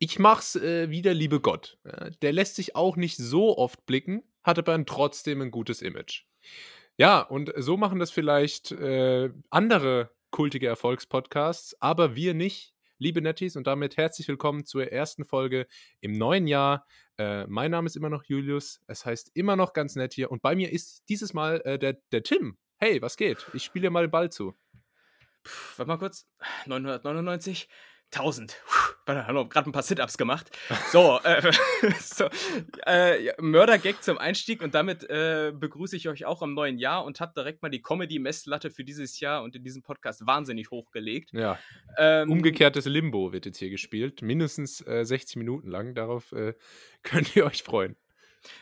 ich mach's äh, wieder, liebe Gott. der lässt sich auch nicht so oft blicken, hat aber trotzdem ein gutes Image. Ja, und so machen das vielleicht äh, andere kultige Erfolgspodcasts, aber wir nicht, liebe Netties. Und damit herzlich willkommen zur ersten Folge im neuen Jahr. Äh, mein Name ist immer noch Julius. Es heißt immer noch ganz nett hier. Und bei mir ist dieses Mal äh, der, der Tim. Hey, was geht? Ich spiele dir mal den Ball zu. Puh, warte mal kurz. 999. 1000. Hallo, gerade ein paar Sit-Ups gemacht. So, äh, so äh, Mörder-Gag zum Einstieg und damit äh, begrüße ich euch auch am neuen Jahr und habe direkt mal die Comedy-Messlatte für dieses Jahr und in diesem Podcast wahnsinnig hochgelegt. Ja. Ähm, Umgekehrtes Limbo wird jetzt hier gespielt, mindestens 60 äh, Minuten lang. Darauf äh, könnt ihr euch freuen.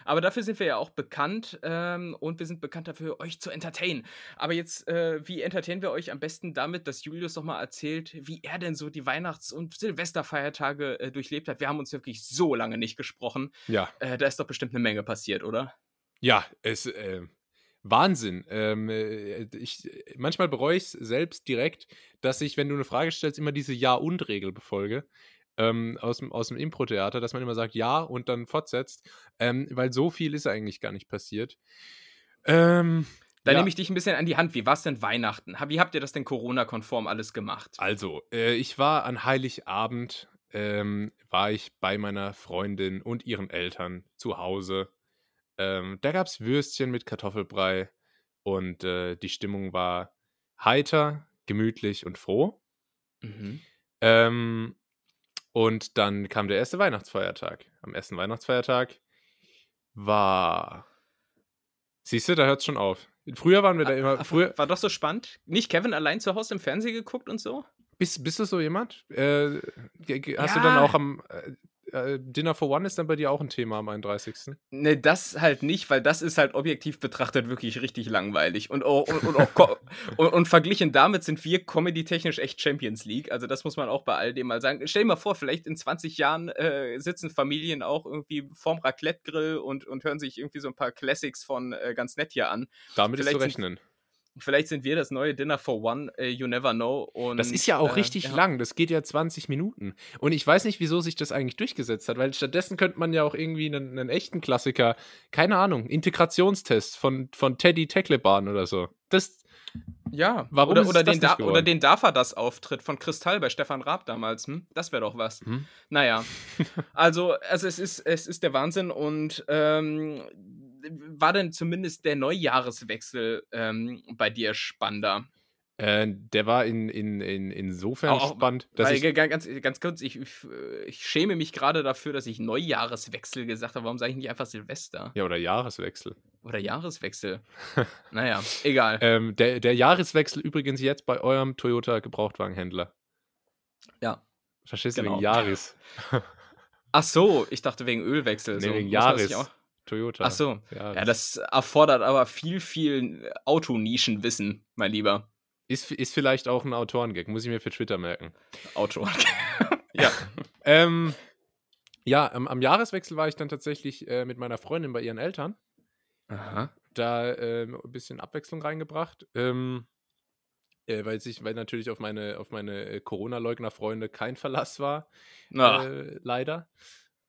Aber dafür sind wir ja auch bekannt ähm, und wir sind bekannt dafür, euch zu entertainen. Aber jetzt, äh, wie entertainen wir euch am besten damit, dass Julius doch mal erzählt, wie er denn so die Weihnachts- und Silvesterfeiertage äh, durchlebt hat? Wir haben uns wirklich so lange nicht gesprochen. Ja. Äh, da ist doch bestimmt eine Menge passiert, oder? Ja, es. Äh, Wahnsinn. Ähm, äh, ich, manchmal bereue ich es selbst direkt, dass ich, wenn du eine Frage stellst, immer diese Ja-und-Regel befolge ähm, aus, dem, aus dem Impro-Theater, dass man immer sagt ja und dann fortsetzt, ähm, weil so viel ist eigentlich gar nicht passiert. Ähm, da ja. nehme ich dich ein bisschen an die Hand. Wie war es denn Weihnachten? Wie habt ihr das denn Corona-konform alles gemacht? Also, äh, ich war an Heiligabend, ähm, war ich bei meiner Freundin und ihren Eltern zu Hause. Ähm, da gab es Würstchen mit Kartoffelbrei und äh, die Stimmung war heiter, gemütlich und froh. Mhm. Ähm, und dann kam der erste Weihnachtsfeiertag. Am ersten Weihnachtsfeiertag war. Siehst du, da hört es schon auf. Früher waren wir da immer. Früher war doch so spannend. Nicht Kevin allein zu Hause im Fernsehen geguckt und so? Bist, bist du so jemand? Äh, hast ja. du dann auch am. Äh, Dinner for One ist dann bei dir auch ein Thema am 31. Ne, das halt nicht, weil das ist halt objektiv betrachtet wirklich richtig langweilig. Und, und, und, auch, und, und, verglichen damit sind wir comedy-technisch echt Champions League. Also das muss man auch bei all dem mal sagen. Stell dir mal vor, vielleicht in 20 Jahren äh, sitzen Familien auch irgendwie vorm Raclette-Grill und, und hören sich irgendwie so ein paar Classics von äh, ganz nett hier an. Damit vielleicht ist zu rechnen. Sind, Vielleicht sind wir das neue Dinner for One, uh, you never know. Und, das ist ja auch äh, richtig ja. lang, das geht ja 20 Minuten. Und ich weiß nicht, wieso sich das eigentlich durchgesetzt hat, weil stattdessen könnte man ja auch irgendwie einen, einen echten Klassiker, keine Ahnung, Integrationstest von, von Teddy Teckleban oder so. Das. Ja, warum oder, oder, den da, oder den Dafa das Auftritt von Kristall bei Stefan Raab damals. Hm? Das wäre doch was. Hm? Naja. also, also es ist, es ist der Wahnsinn und ähm, war denn zumindest der Neujahreswechsel ähm, bei dir spannender? Äh, der war in, in, in, insofern auch, spannend, dass ich. Ganz, ganz kurz, ich, ich schäme mich gerade dafür, dass ich Neujahreswechsel gesagt habe. Warum sage ich nicht einfach Silvester? Ja, oder Jahreswechsel. Oder Jahreswechsel. naja, egal. Ähm, der, der Jahreswechsel übrigens jetzt bei eurem Toyota Gebrauchtwagenhändler. Ja. Verstehst du, genau. wegen Jahres. Ach so, ich dachte wegen Ölwechsel. Nee, so. wegen Jahres. Toyota. Ach so. Ja, ja, das erfordert aber viel, viel Autonischenwissen, mein Lieber. Ist, ist vielleicht auch ein Autorengag, muss ich mir für Twitter merken. Autorengag. ja. ähm, ja, am, am, Jahreswechsel war ich dann tatsächlich äh, mit meiner Freundin bei ihren Eltern. Aha. Da äh, ein bisschen Abwechslung reingebracht. Ähm, äh, weil, sich, weil natürlich auf meine, auf meine äh, Corona-Leugner-Freunde kein Verlass war. Äh, leider.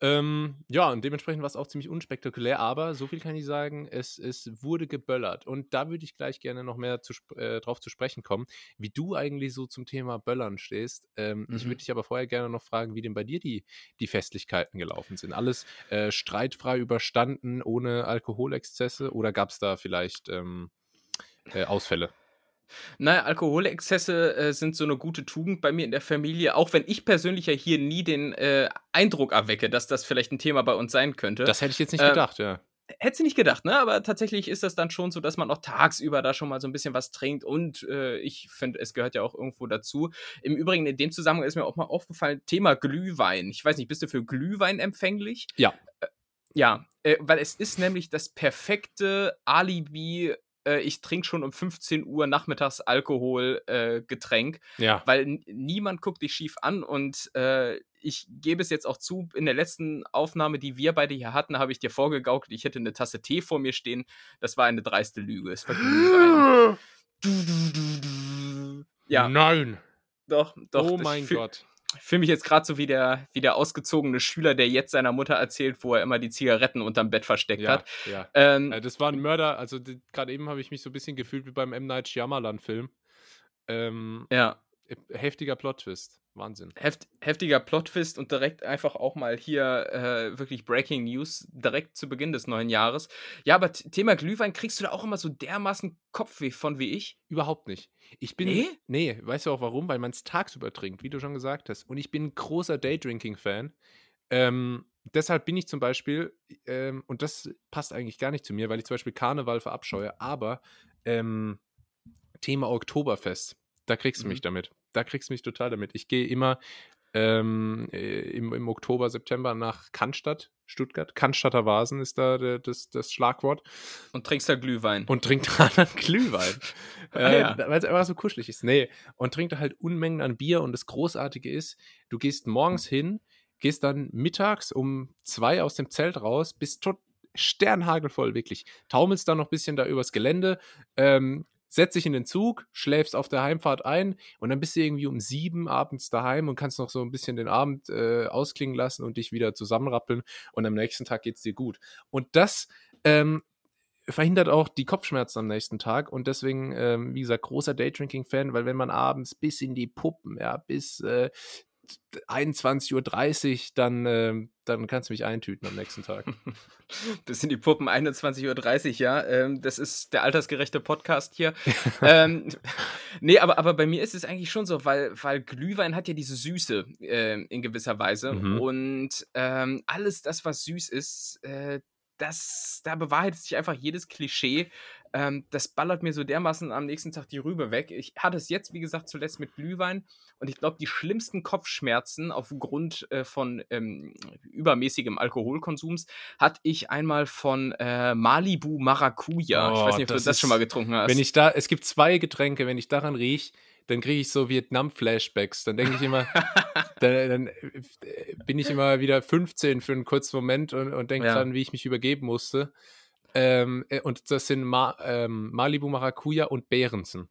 Ähm, ja, und dementsprechend war es auch ziemlich unspektakulär, aber so viel kann ich sagen, es, es wurde geböllert. Und da würde ich gleich gerne noch mehr zu, äh, drauf zu sprechen kommen, wie du eigentlich so zum Thema Böllern stehst. Ähm, mhm. Ich würde dich aber vorher gerne noch fragen, wie denn bei dir die, die Festlichkeiten gelaufen sind. Alles äh, streitfrei überstanden, ohne Alkoholexzesse oder gab es da vielleicht ähm, äh, Ausfälle? Naja, Alkoholexzesse äh, sind so eine gute Tugend bei mir in der Familie, auch wenn ich persönlich ja hier nie den äh, Eindruck erwecke, dass das vielleicht ein Thema bei uns sein könnte. Das hätte ich jetzt nicht ähm, gedacht, ja. Hätte sie nicht gedacht, ne? Aber tatsächlich ist das dann schon so, dass man auch tagsüber da schon mal so ein bisschen was trinkt und äh, ich finde, es gehört ja auch irgendwo dazu. Im Übrigen, in dem Zusammenhang ist mir auch mal aufgefallen, Thema Glühwein. Ich weiß nicht, bist du für Glühwein empfänglich? Ja. Äh, ja, äh, weil es ist nämlich das perfekte Alibi äh, ich trinke schon um 15 Uhr nachmittags Alkoholgetränk, äh, ja. weil niemand guckt dich schief an und äh, ich gebe es jetzt auch zu, in der letzten Aufnahme, die wir beide hier hatten, habe ich dir vorgegaukelt, ich hätte eine Tasse Tee vor mir stehen. Das war eine dreiste Lüge. Ja. Nein. Doch, doch. Oh mein Gott. Ich fühle mich jetzt gerade so wie der, wie der ausgezogene Schüler, der jetzt seiner Mutter erzählt, wo er immer die Zigaretten unterm Bett versteckt ja, hat. Ja. Ähm, äh, das war ein Mörder, also gerade eben habe ich mich so ein bisschen gefühlt wie beim M. Night Shyamalan-Film. Ähm, ja. Heftiger Plot-Twist. Wahnsinn. Heft, heftiger Plot-Twist und direkt einfach auch mal hier äh, wirklich Breaking News direkt zu Beginn des neuen Jahres. Ja, aber Thema Glühwein, kriegst du da auch immer so dermaßen Kopfweh von wie ich? Überhaupt nicht. Ich bin. Nee? Nee, weißt du auch warum? Weil man es tagsüber trinkt, wie du schon gesagt hast. Und ich bin ein großer Daydrinking-Fan. Ähm, deshalb bin ich zum Beispiel, ähm, und das passt eigentlich gar nicht zu mir, weil ich zum Beispiel Karneval verabscheue, aber ähm, Thema Oktoberfest, da kriegst du mhm. mich damit da kriegst du mich total damit. Ich gehe immer ähm, äh, im, im Oktober, September nach Cannstatt, Stuttgart. Cannstatter Vasen ist da der, das, das Schlagwort. Und trinkst da Glühwein. Und trinkt da dann Glühwein. ah, äh, ja. Weil es einfach so kuschelig ist. Nee, und trinkt da halt Unmengen an Bier. Und das Großartige ist, du gehst morgens hin, gehst dann mittags um zwei aus dem Zelt raus, bist tot sternhagelvoll, wirklich. Taumelst dann noch ein bisschen da übers Gelände, ähm, setzt dich in den Zug, schläfst auf der Heimfahrt ein und dann bist du irgendwie um sieben abends daheim und kannst noch so ein bisschen den Abend äh, ausklingen lassen und dich wieder zusammenrappeln und am nächsten Tag geht es dir gut. Und das ähm, verhindert auch die Kopfschmerzen am nächsten Tag und deswegen, ähm, wie gesagt, großer Daydrinking-Fan, weil wenn man abends bis in die Puppen, ja, bis äh, 21.30 Uhr, dann, äh, dann kannst du mich eintüten am nächsten Tag. Das sind die Puppen 21.30 Uhr, ja. Ähm, das ist der altersgerechte Podcast hier. ähm, nee, aber, aber bei mir ist es eigentlich schon so, weil, weil Glühwein hat ja diese Süße äh, in gewisser Weise. Mhm. Und ähm, alles das, was süß ist, äh, das, da bewahrheitet sich einfach jedes Klischee. Ähm, das ballert mir so dermaßen am nächsten Tag die Rübe weg. Ich hatte es jetzt, wie gesagt, zuletzt mit Glühwein und ich glaube, die schlimmsten Kopfschmerzen aufgrund äh, von ähm, übermäßigem Alkoholkonsums hatte ich einmal von äh, Malibu Maracuja. Oh, ich weiß nicht, ob du das ist, schon mal getrunken hast. Wenn ich da, es gibt zwei Getränke, wenn ich daran rieche, dann kriege ich so Vietnam-Flashbacks. Dann denke ich immer, dann, dann, äh, bin ich immer wieder 15 für einen kurzen Moment und, und denke ja. dran, wie ich mich übergeben musste. Ähm, äh, und das sind Ma ähm, Malibu Maracuja und Behrensen.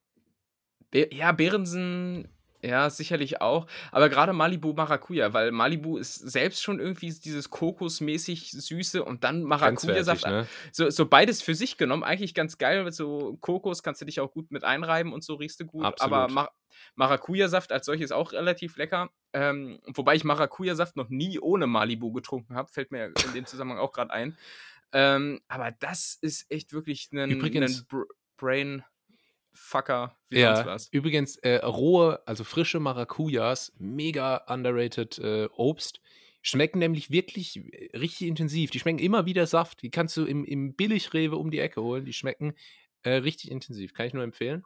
Be ja, Behrensen ja, sicherlich auch. Aber gerade Malibu Maracuja, weil Malibu ist selbst schon irgendwie dieses Kokosmäßig Süße und dann Maracuja-Saft. Ne? So, so beides für sich genommen, eigentlich ganz geil. So Kokos kannst du dich auch gut mit einreiben und so riechst du gut. Absolut. Aber Mar Maracuja-Saft als solches auch relativ lecker. Ähm, wobei ich Maracuja-Saft noch nie ohne Malibu getrunken habe, fällt mir in dem Zusammenhang auch gerade ein. Ähm, aber das ist echt wirklich ein, Übrigens, ein Brain. Fucker wie ja, sonst was. Übrigens, äh, rohe, also frische Maracujas, mega underrated äh, Obst. Schmecken nämlich wirklich äh, richtig intensiv. Die schmecken immer wieder Saft. Die kannst du im, im Billigrewe um die Ecke holen. Die schmecken äh, richtig intensiv. Kann ich nur empfehlen.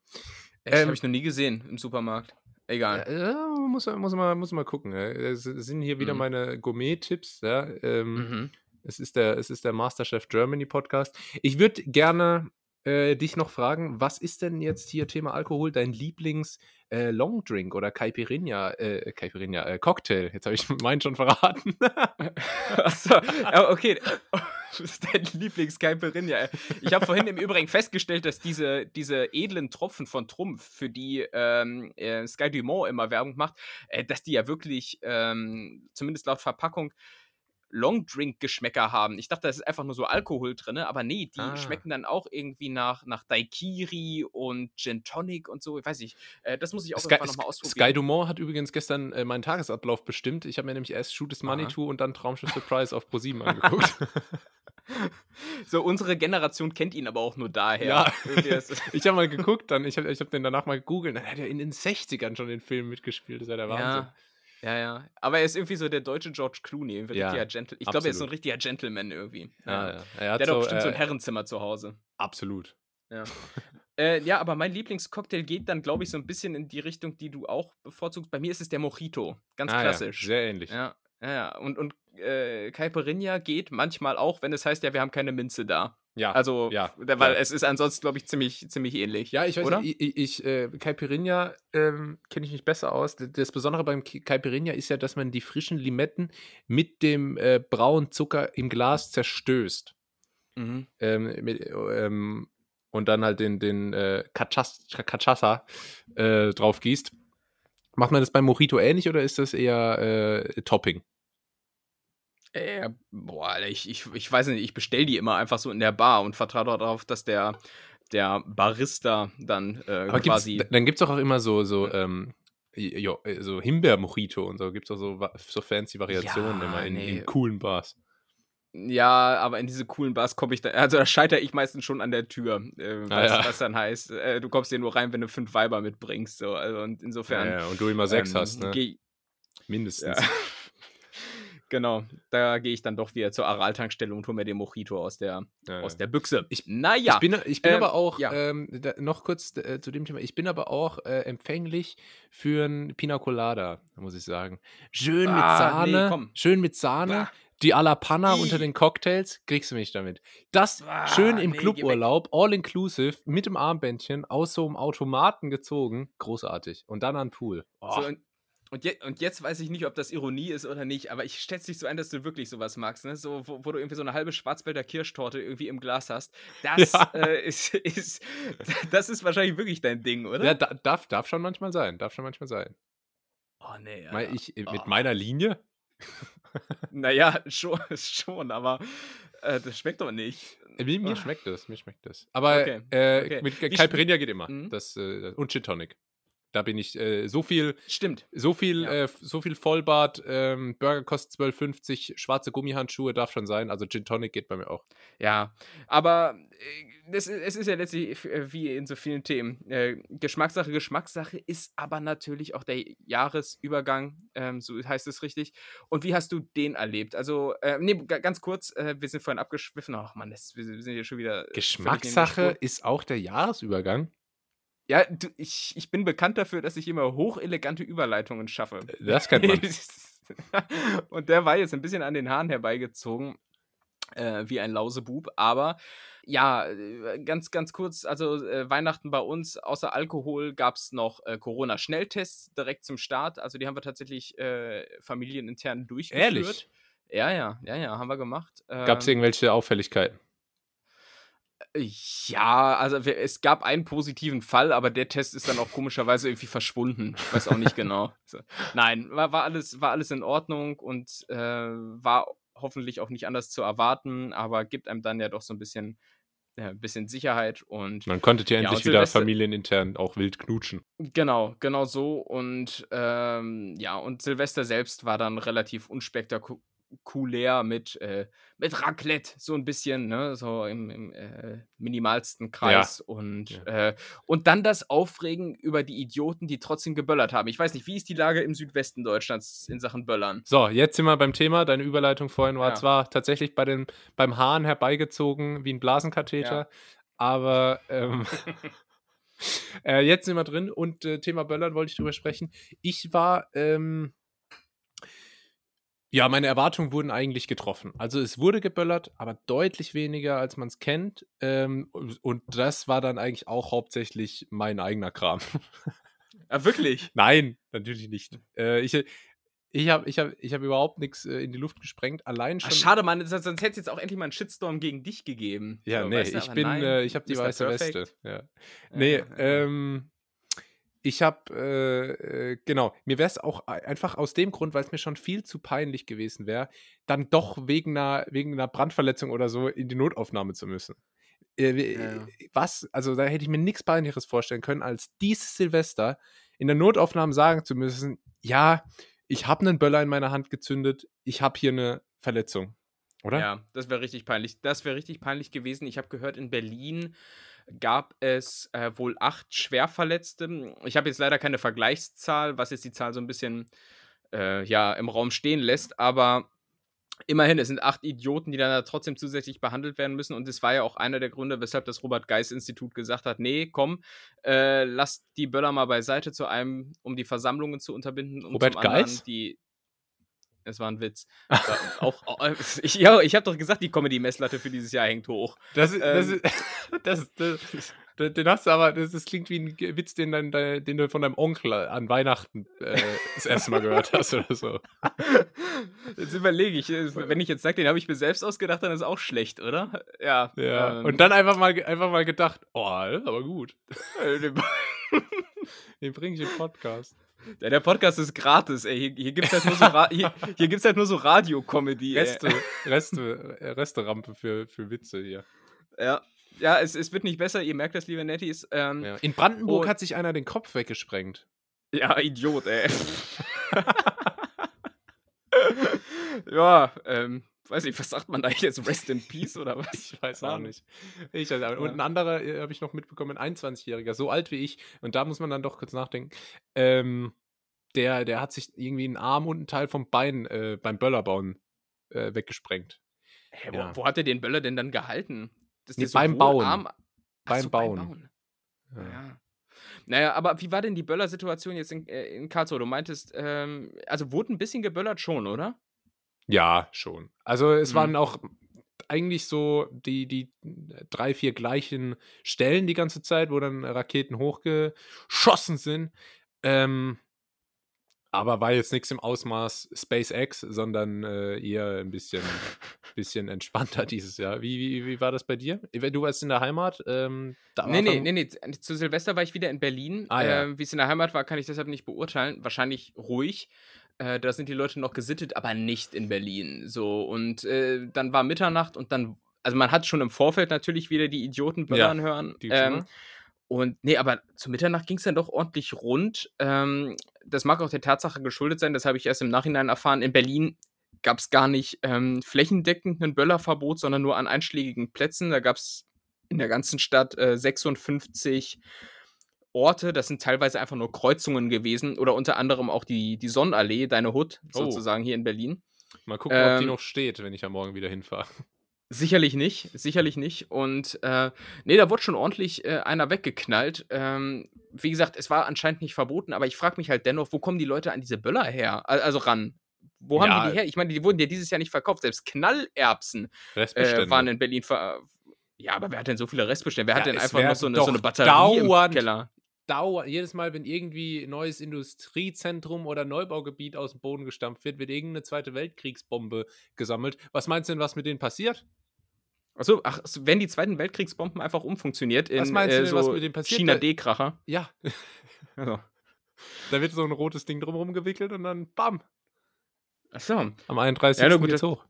Echt, ähm, habe ich noch nie gesehen im Supermarkt. Egal. Ja, muss, muss, mal, muss mal gucken. Es sind hier wieder mhm. meine Gourmet-Tipps. Ja. Ähm, mhm. Es, ist der, es ist der Masterchef Germany Podcast. Ich würde gerne äh, dich noch fragen, was ist denn jetzt hier Thema Alkohol dein Lieblings äh, Longdrink oder Caipirinha, äh, Caipirinha, äh, Cocktail? Jetzt habe ich meinen schon verraten. Achso, okay. Das ist dein Lieblings-Caipirinha. Ich habe vorhin im Übrigen festgestellt, dass diese, diese edlen Tropfen von Trumpf, für die ähm, äh, Sky Dumont immer Werbung macht, äh, dass die ja wirklich, ähm, zumindest laut Verpackung, Longdrink-Geschmäcker haben. Ich dachte, da ist einfach nur so Alkohol drin, aber nee, die ah. schmecken dann auch irgendwie nach, nach Daikiri und Gin Tonic und so. Ich weiß nicht. Äh, das muss ich auch Sky, nochmal ausprobieren. Sky Dumont hat übrigens gestern äh, meinen Tagesablauf bestimmt. Ich habe mir nämlich erst Shoot is Money to und dann Traumschiff Surprise auf ProSieben angeguckt. So, unsere Generation kennt ihn aber auch nur daher. Ja, ich habe mal geguckt, dann, ich habe ich hab den danach mal gegoogelt, dann hat er in den 60ern schon den Film mitgespielt, das ist ja der Wahnsinn. Ja. Ja, ja. Aber er ist irgendwie so der deutsche George Clooney. Ein ja, Gentle ich glaube, er ist so ein richtiger Gentleman irgendwie. Ja, ja. Er hat, der hat so, auch bestimmt äh, so ein äh, Herrenzimmer zu Hause. Absolut. Ja. äh, ja, aber mein Lieblingscocktail geht dann, glaube ich, so ein bisschen in die Richtung, die du auch bevorzugst. Bei mir ist es der Mojito. Ganz ah, klassisch. Ja, sehr ähnlich. Ja, ja, ja. Und, und äh, Caipirinha geht manchmal auch, wenn es heißt, ja, wir haben keine Minze da. Ja. Also, ja, weil ja. es ist ansonsten, glaube ich, ziemlich, ziemlich ähnlich. Ja, ich weiß oder? nicht, ich, ich äh, Caipirinha ähm, kenne ich mich besser aus. Das Besondere beim Caipirinha ist ja, dass man die frischen Limetten mit dem äh, braunen Zucker im Glas zerstößt. Mhm. Ähm, mit, ähm, und dann halt den, den äh, Cachaça äh, drauf gießt. Macht man das beim Mojito ähnlich oder ist das eher äh, Topping? Äh, boah, ich, ich, ich weiß nicht, ich bestelle die immer einfach so in der Bar und vertraue darauf, dass der, der Barista dann äh, Aber quasi. Gibt's, dann gibt es auch immer so, so, ähm, jo, äh, so Himbeer-Mojito und so. Gibt es auch so, so fancy Variationen Ja, immer in, nee. in coolen Bars. Ja, aber in diese coolen Bars komme ich dann, also da scheitere ich meistens schon an der Tür, äh, was, Ah, ja. was dann heißt, äh, du kommst hier nur rein, wenn du fünf Weiber mitbringst, so, also und insofern. Ja, ja, und du immer sechs ähm, hast, ne? Mindestens. Genau, da gehe ich dann doch wieder zur Aral-Tankstelle und hole mir den Mojito aus der, Ja, aus der Büchse. Ich- naja, Ich bin, ich bin Ähm, aber auch, ja. ähm, da, noch kurz äh, zu dem Thema, ich bin aber auch äh, empfänglich für ein Pina Colada, muss ich sagen. Schön mit Ah, nee, Sahne, komm. schön mit Sahne, Bah. die à la Panna Ih. unter den Cocktails, kriegst du mich damit. Das Ah, schön im nee, Cluburlaub, all inclusive, mit dem Armbändchen, aus so einem Automaten gezogen, großartig. Und dann an den Pool. Oh. So, und, je, und jetzt weiß ich nicht, ob das Ironie ist oder nicht, aber ich schätze dich so ein, dass du wirklich sowas magst, ne? So, wo, wo du irgendwie so eine halbe Schwarzwälder Kirschtorte irgendwie im Glas hast. Das Ja. äh, ist, ist, das ist wahrscheinlich wirklich dein Ding, oder? ja, da, darf, darf schon manchmal sein, darf schon manchmal sein. oh, nee. Alter. ich, äh, Oh. mit meiner Linie, Naja, schon, schon aber äh, das schmeckt doch nicht. Äh, Mir, mir Ah. schmeckt das, mir schmeckt das. Aber Okay, äh, okay. mit Wie Caipirinha geht immer. Mhm. Das, äh, und Gin Tonic. Da bin ich äh, so viel, Stimmt. so viel, Ja. äh, so viel Vollbart. Ähm, Burger kostet 12,50, schwarze Gummihandschuhe darf schon sein. Also Gin Tonic geht bei mir auch. Ja, aber äh, das, es ist ja letztlich äh, wie in so vielen Themen. Äh, Geschmackssache, Geschmackssache ist aber natürlich auch der Jahresübergang, ähm, so heißt es richtig. Und wie hast du den erlebt? Also, äh, nee, ga- ganz kurz, äh, wir sind vorhin abgeschwiffen. Ach man, das, wir sind hier schon wieder. Geschmackssache ist auch der Jahresübergang. Ja, du, ich, ich bin bekannt dafür, dass ich immer hochelegante Überleitungen schaffe. Das kennt man. Und der war jetzt ein bisschen an den Haaren herbeigezogen, äh, wie ein Lausebub. Aber ja, äh, ganz, ganz kurz, also äh, Weihnachten bei uns, außer Alkohol gab es noch äh, Corona-Schnelltests direkt zum Start. Also die haben wir tatsächlich äh, familienintern durchgeführt. Ehrlich? Ja, ja, ja, ja, haben wir gemacht. Gab es Ähm, irgendwelche Auffälligkeiten? Ja, also es gab einen positiven Fall, aber der Test ist dann auch komischerweise irgendwie verschwunden. Ich weiß auch nicht genau. Nein, war, war, alles, war alles in Ordnung und äh, war hoffentlich auch nicht anders zu erwarten, aber gibt einem dann ja doch so ein bisschen, äh, bisschen Sicherheit und Man konnte ja Ja, endlich wieder Silvester- familienintern auch wild knutschen. Genau, genau so. Und ähm, ja, und Silvester selbst war dann relativ unspektakulär mit, äh, mit Raclette, so ein bisschen, ne, so im, im äh, minimalsten Kreis. Und, Ja. äh, und dann das Aufregen über die Idioten, die trotzdem geböllert haben. Ich weiß nicht, wie ist die Lage im Südwesten Deutschlands in Sachen Böllern? So, jetzt sind wir beim Thema. Deine Überleitung vorhin war Ja. zwar tatsächlich bei den, beim Hahn herbeigezogen wie ein Blasenkatheter, Ja. aber ähm, äh, jetzt sind wir drin und äh, Thema Böllern wollte ich drüber sprechen. Ich war, ähm, ja, meine Erwartungen wurden eigentlich getroffen. Also es wurde geböllert, aber deutlich weniger, als man es kennt. Ähm, und das war dann eigentlich auch hauptsächlich mein eigener Kram. Ah, wirklich? Nein, natürlich nicht. Äh, ich ich habe ich hab, ich hab überhaupt nichts äh, in die Luft gesprengt. Allein Ach, schon. schade, Mann, sonst hätte es jetzt auch endlich mal einen Shitstorm gegen dich gegeben. Ja, So, nee, weißt du, ich bin, nein, äh, ich habe die weiße Perfect. Weste. Ja. Nee, Ja, ja. ähm, ich habe, äh, äh, genau, mir wäre es auch ei- einfach aus dem Grund, weil es mir schon viel zu peinlich gewesen wäre, dann doch wegen einer, wegen einer Brandverletzung oder so in die Notaufnahme zu müssen. Äh, Ja, ja. Was, also da hätte ich mir nichts Peinlicheres vorstellen können, als dieses Silvester in der Notaufnahme sagen zu müssen, ja, ich habe einen Böller in meiner Hand gezündet, ich habe hier eine Verletzung. Oder? Ja, das wäre richtig peinlich. Das wäre richtig peinlich gewesen. Ich habe gehört, in Berlin gab es äh, wohl acht Schwerverletzte. Ich habe jetzt leider keine Vergleichszahl, was jetzt die Zahl so ein bisschen äh, ja, im Raum stehen lässt, aber immerhin, es sind acht Idioten, die dann da trotzdem zusätzlich behandelt werden müssen. Und es war ja auch einer der Gründe, weshalb das Robert-Geis-Institut gesagt hat: Nee, komm, äh, lasst die Böller mal beiseite zu einem, um die Versammlungen zu unterbinden. Und Robert Geis? die. Es war ein Witz. War auch, auch, ich, ja, ich habe doch gesagt, die Comedy-Messlatte für dieses Jahr hängt hoch. Das, das, Ähm. das, das, das, den hast du aber, das, das klingt wie ein Witz, den, dein, den du von deinem Onkel an Weihnachten äh, das erste Mal gehört hast oder so. Jetzt überlege ich, äh, wenn ich jetzt sage, den habe ich mir selbst ausgedacht, dann ist auch schlecht, oder? Ja. Ja. ähm, Und dann einfach mal, einfach mal gedacht, oh, aber gut. äh, Den bringe ich im Podcast. Ja, der Podcast ist gratis, ey. Hier, hier gibt es halt nur so, Ra hier, hier gibt's halt so Radio-Comedy. Reste, Reste, Resterampe für, für Witze hier. Ja. Ja, es, es wird nicht besser, ihr merkt das, liebe Netties. Ähm, ja. In Brandenburg hat sich einer den Kopf weggesprengt. Ja, Idiot, ey. ja, ähm, weiß ich, was sagt man da jetzt? Rest in Peace oder was? Ich weiß auch nicht. Ich weiß auch. Und ein anderer äh, habe ich noch mitbekommen, ein 21-Jähriger, so alt wie ich. Und da muss man dann doch kurz nachdenken. Ähm, der, der hat sich irgendwie einen Arm und einen Teil vom Bein äh, beim Böllerbauen äh, weggesprengt. Hä, wo, ja. wo, hat er den Böller denn dann gehalten? Nee, beim Bauen. Arm... Beim, so, Bauen. beim Bauen. Ja. ja. Naja, aber wie war denn die Böller-Situation jetzt in, äh, in Karlsruhe? Du meintest, ähm, also wurde ein bisschen geböllert schon, oder? Ja, schon. Also es mhm. waren auch eigentlich so die, die drei, vier gleichen Stellen die ganze Zeit, wo dann Raketen hochgeschossen sind. Ähm, aber war jetzt nichts im Ausmaß SpaceX, sondern äh, eher ein bisschen, bisschen entspannter dieses Jahr. Wie, wie, wie war das bei dir? Du warst in der Heimat? Ähm, nee, nee, nee, nee. Zu Silvester war ich wieder in Berlin. Ah, ja. äh, wie es in der Heimat war, kann ich deshalb nicht beurteilen. Wahrscheinlich ruhig. Äh, da sind die Leute noch gesittet, aber nicht in Berlin. So, und äh, dann war Mitternacht und dann, also man hat schon im Vorfeld natürlich wieder die Idioten böllern ja, hören. Ähm, und nee, aber zu Mitternacht ging es dann doch ordentlich rund. Ähm, das mag auch der Tatsache geschuldet sein, das habe ich erst im Nachhinein erfahren. In Berlin gab es gar nicht ähm, flächendeckend ein Böllerverbot, sondern nur an einschlägigen Plätzen. Da gab es in der ganzen Stadt äh, 56 Orte, das sind teilweise einfach nur Kreuzungen gewesen oder unter anderem auch die, die Sonnenallee, deine Hut oh. sozusagen hier in Berlin. Mal gucken, ähm, ob die ähm, noch steht, wenn ich am Morgen wieder hinfahre. Sicherlich nicht, sicherlich nicht. Und äh, nee, da wurde schon ordentlich äh, einer weggeknallt. Ähm, wie gesagt, es war anscheinend nicht verboten, aber ich frage mich halt dennoch, wo kommen die Leute an diese Böller her? Also ran. Wo haben ja. die die her? Ich meine, die wurden ja dieses Jahr nicht verkauft. Selbst Knallerbsen äh, waren in Berlin ver ja, aber wer hat denn so viele Restbestände? Wer ja, hat denn einfach noch so eine, so eine Batterie dauernd, im Keller? Dauer, jedes Mal, wenn irgendwie ein neues Industriezentrum oder Neubaugebiet aus dem Boden gestampft wird, wird irgendeine zweite Weltkriegsbombe gesammelt. Was meinst du denn, was mit denen passiert? Achso, ach, wenn die zweiten Weltkriegsbomben einfach umfunktioniert in was meinst äh, du denn, so was mit denen passiert? China D-Kracher. Ja. also. Da wird so ein rotes Ding drumherum gewickelt und dann BAM! Achso. Am 31. Ja, gut, geht's hoch.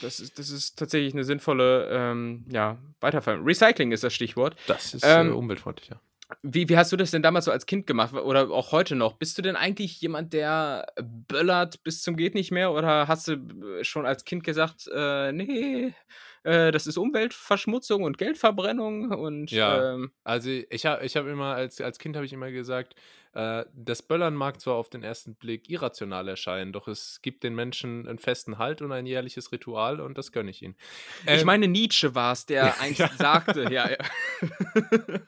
Das ist, das ist tatsächlich eine sinnvolle ähm, ja, Weiterfall. Recycling ist das Stichwort. Das ist ähm, äh, umweltfreundlich, ja. Wie, wie hast du das denn damals so als Kind gemacht oder auch heute noch? Bist du denn eigentlich jemand, der böllert bis zum geht nicht mehr oder hast du äh, schon als Kind gesagt, äh, nee, äh, das ist Umweltverschmutzung und Geldverbrennung und ja, ähm, also ich habe ich hab immer als als Kind habe ich immer gesagt, äh, das Böllern mag zwar auf den ersten Blick irrational erscheinen, doch es gibt den Menschen einen festen Halt und ein jährliches Ritual und das gönne ich ihnen. Ähm, ich meine Nietzsche war es, der einst ja. sagte, ja. ja.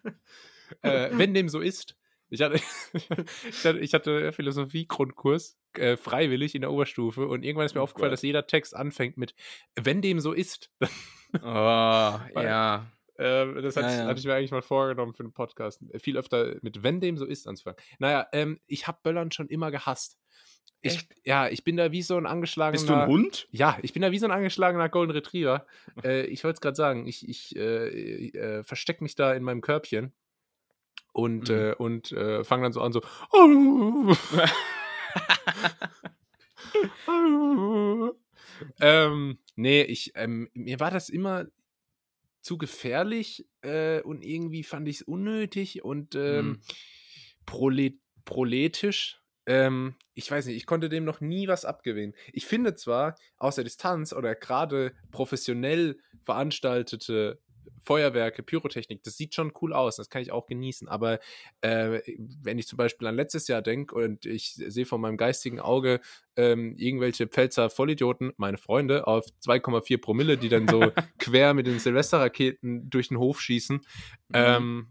äh, wenn dem so ist. Ich hatte, ich hatte, ich hatte Philosophie-Grundkurs äh, freiwillig in der Oberstufe und irgendwann ist mir oh aufgefallen, Gott. dass jeder Text anfängt mit wenn dem so ist. oh, Weil, ja. Äh, das hatte, ja, ja. hatte, ich mir eigentlich mal vorgenommen für einen Podcast. Viel öfter mit wenn dem so ist anzufangen. Naja, ähm, ich habe Böllern schon immer gehasst. Ich, ja, ich bin da wie so ein angeschlagener. Bist du ein Hund? Ja, ich bin da wie so ein angeschlagener Golden Retriever. äh, ich wollte es gerade sagen, ich, ich äh, äh, verstecke mich da in meinem Körbchen und, mhm. äh, und äh, fangen dann so an, so. ähm, nee, ich, ähm, mir war das immer zu gefährlich äh, und irgendwie fand ich es unnötig und ähm, mhm. prolet proletisch. Ähm, ich weiß nicht, ich konnte dem noch nie was abgewinnen. Ich finde zwar aus der Distanz oder gerade professionell veranstaltete Feuerwerke, Pyrotechnik, das sieht schon cool aus, das kann ich auch genießen. Aber äh, wenn ich zum Beispiel an letztes Jahr denke und ich sehe vor meinem geistigen Auge ähm, irgendwelche Pfälzer Vollidioten, meine Freunde, auf 2,4 Promille, die dann so quer mit den Silvesterraketen durch den Hof schießen, mhm. ähm,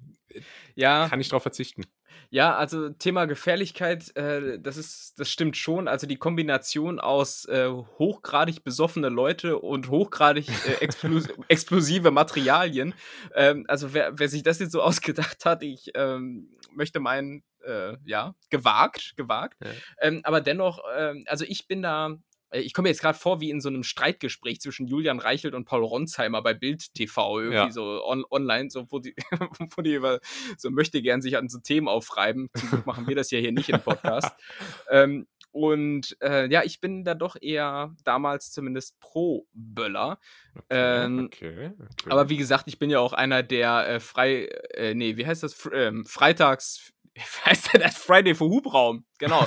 ja. kann ich darauf verzichten. Ja, also Thema Gefährlichkeit, äh, das ist, das stimmt schon. Also die Kombination aus äh, hochgradig besoffene Leute und hochgradig äh, explos explosive Materialien. Ähm, also wer, wer sich das jetzt so ausgedacht hat, ich ähm, möchte meinen, äh, ja, gewagt, gewagt. Ja. Ähm, aber dennoch, ähm, also ich bin da ich komme jetzt gerade vor wie in so einem Streitgespräch zwischen Julian Reichelt und Paul Ronsheimer bei Bild TV, irgendwie ja. so on, online, so, wo die, wo die so möchte gern sich an so Themen aufreiben. Zum Glück machen wir das ja hier nicht im Podcast. ähm, und äh, ja, ich bin da doch eher damals zumindest pro Böller. Okay, ähm, okay, okay. Aber wie gesagt, ich bin ja auch einer, der äh, frei, äh, nee, wie heißt das? Fr ähm, freitags heißt denn das? Friday für Hubraum. Genau.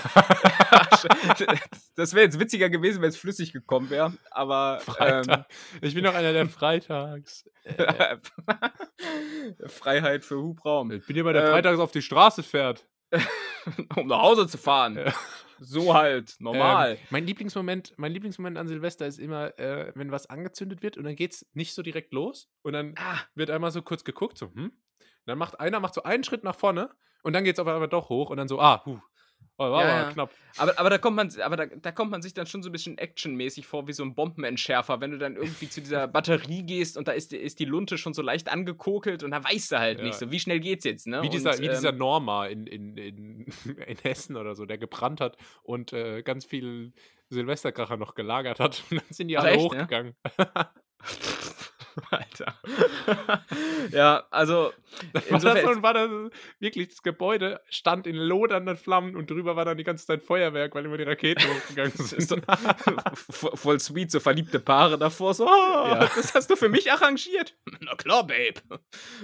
das wäre jetzt witziger gewesen, wenn es flüssig gekommen wäre. Aber. Ähm, ich bin doch einer der Freitags. Freiheit für Hubraum. Ich bin jemand, der ähm, freitags auf die Straße fährt. um nach Hause zu fahren. Ja. So halt, normal. Ähm, mein, Lieblingsmoment, mein Lieblingsmoment an Silvester ist immer, äh, wenn was angezündet wird und dann geht es nicht so direkt los und dann ah. wird einmal so kurz geguckt, so, hm? dann macht einer macht so einen Schritt nach vorne und dann geht es auf einmal doch hoch und dann so, ah, huh, Oh, war ja, ja. knapp. Aber, aber, da kommt man, aber da, da kommt man sich dann schon so ein bisschen actionmäßig vor, wie so ein Bombenentschärfer, wenn du dann irgendwie zu dieser Batterie gehst und da ist, ist die Lunte schon so leicht angekokelt und da weißt du halt ja. nicht so, wie schnell geht's jetzt, ne? Wie dieser, und, wie ähm, dieser Norma in, in, in, in Hessen oder so, der gebrannt hat und äh, ganz viel Silvesterkracher noch gelagert hat und dann sind die alle echt, hochgegangen. Ja? Alter. ja, also. War das, war das wirklich das Gebäude stand in lodernden Flammen und drüber war dann die ganze Zeit Feuerwerk, weil immer die Raketen hochgegangen sind. voll sweet, so verliebte Paare davor, so, oh, ja. das hast du für mich arrangiert. Na klar, Babe.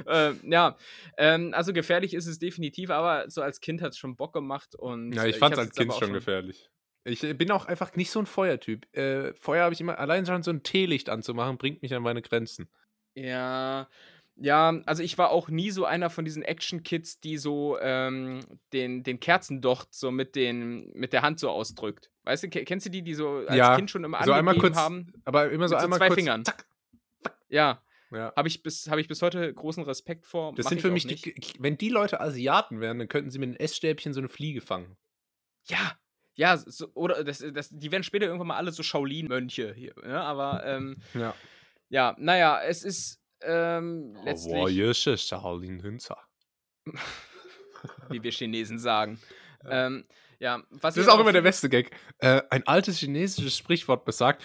Äh, ja, ähm, also gefährlich ist es definitiv, aber so als Kind hat es schon Bock gemacht und. Ja, ich fand es als Kind schon gefährlich. Ich äh, bin auch einfach nicht so ein Feuertyp. Äh, Feuer habe ich immer, allein schon so ein Teelicht anzumachen, bringt mich an meine Grenzen. Ja, ja, also ich war auch nie so einer von diesen Action-Kids, die so ähm, den, den Kerzendocht so mit, den, mit der Hand so ausdrückt. Weißt du, kennst du die, die so als ja, Kind schon immer so einmal kurz, haben? Aber immer so einmal zwei kurz, Fingern. Zack, zack. Ja. Ja. Habe ich, bis, hab ich bis heute großen Respekt vor. Das sind für mich, die, wenn die Leute Asiaten wären, dann könnten sie mit einem Essstäbchen so eine Fliege fangen. Ja, ja, so, oder das, das, die werden später irgendwann mal alle so Shaolin-Mönche hier. Ja, ne? aber ähm, ja. ja, naja, es ist ähm, letztlich. Shaolin Wie wir Chinesen sagen. Ja. Ähm, ja, was das ist auch immer der beste Gag. Äh, ein altes chinesisches Sprichwort besagt,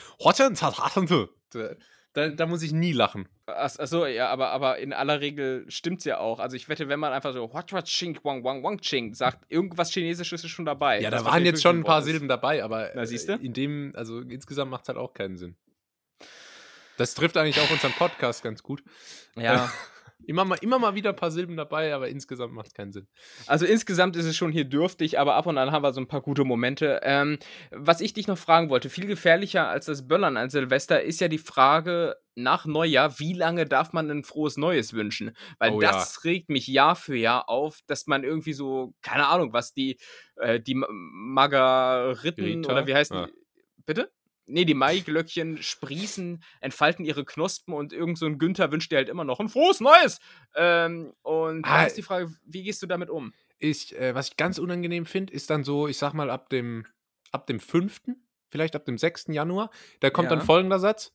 da, da muss ich nie lachen. Achso, ja, aber, aber in aller Regel stimmt's ja auch. Also ich wette, wenn man einfach so What what Ching Wang Wang Wang Ching sagt, irgendwas Chinesisches ist schon dabei. Ja, da waren jetzt schon ein paar Silben dabei, aber Na, du? in dem, also insgesamt macht es halt auch keinen Sinn. Das trifft eigentlich auch unseren Podcast ganz gut. Ja. Immer mal, immer mal wieder ein paar Silben dabei, aber insgesamt macht es keinen Sinn. Also insgesamt ist es schon hier dürftig, aber ab und an haben wir so ein paar gute Momente. Ähm, was ich dich noch fragen wollte, viel gefährlicher als das Böllern an Silvester ist ja die Frage nach Neujahr, wie lange darf man ein frohes Neues wünschen? Weil oh, das ja. regt mich Jahr für Jahr auf, dass man irgendwie so, keine Ahnung, was die, äh, die Margariten Rita? oder wie heißen ja. die? Bitte? Nee, die Maiglöckchen sprießen, entfalten ihre Knospen und irgend so ein Günther wünscht dir halt immer noch ein frohes Neues. Ähm, und ah, da ist die Frage, wie gehst du damit um? Ich, äh, was ich ganz unangenehm finde, ist dann so, ich sag mal, ab dem, ab dem 5., vielleicht ab dem 6. Januar, da kommt ja. dann folgender Satz.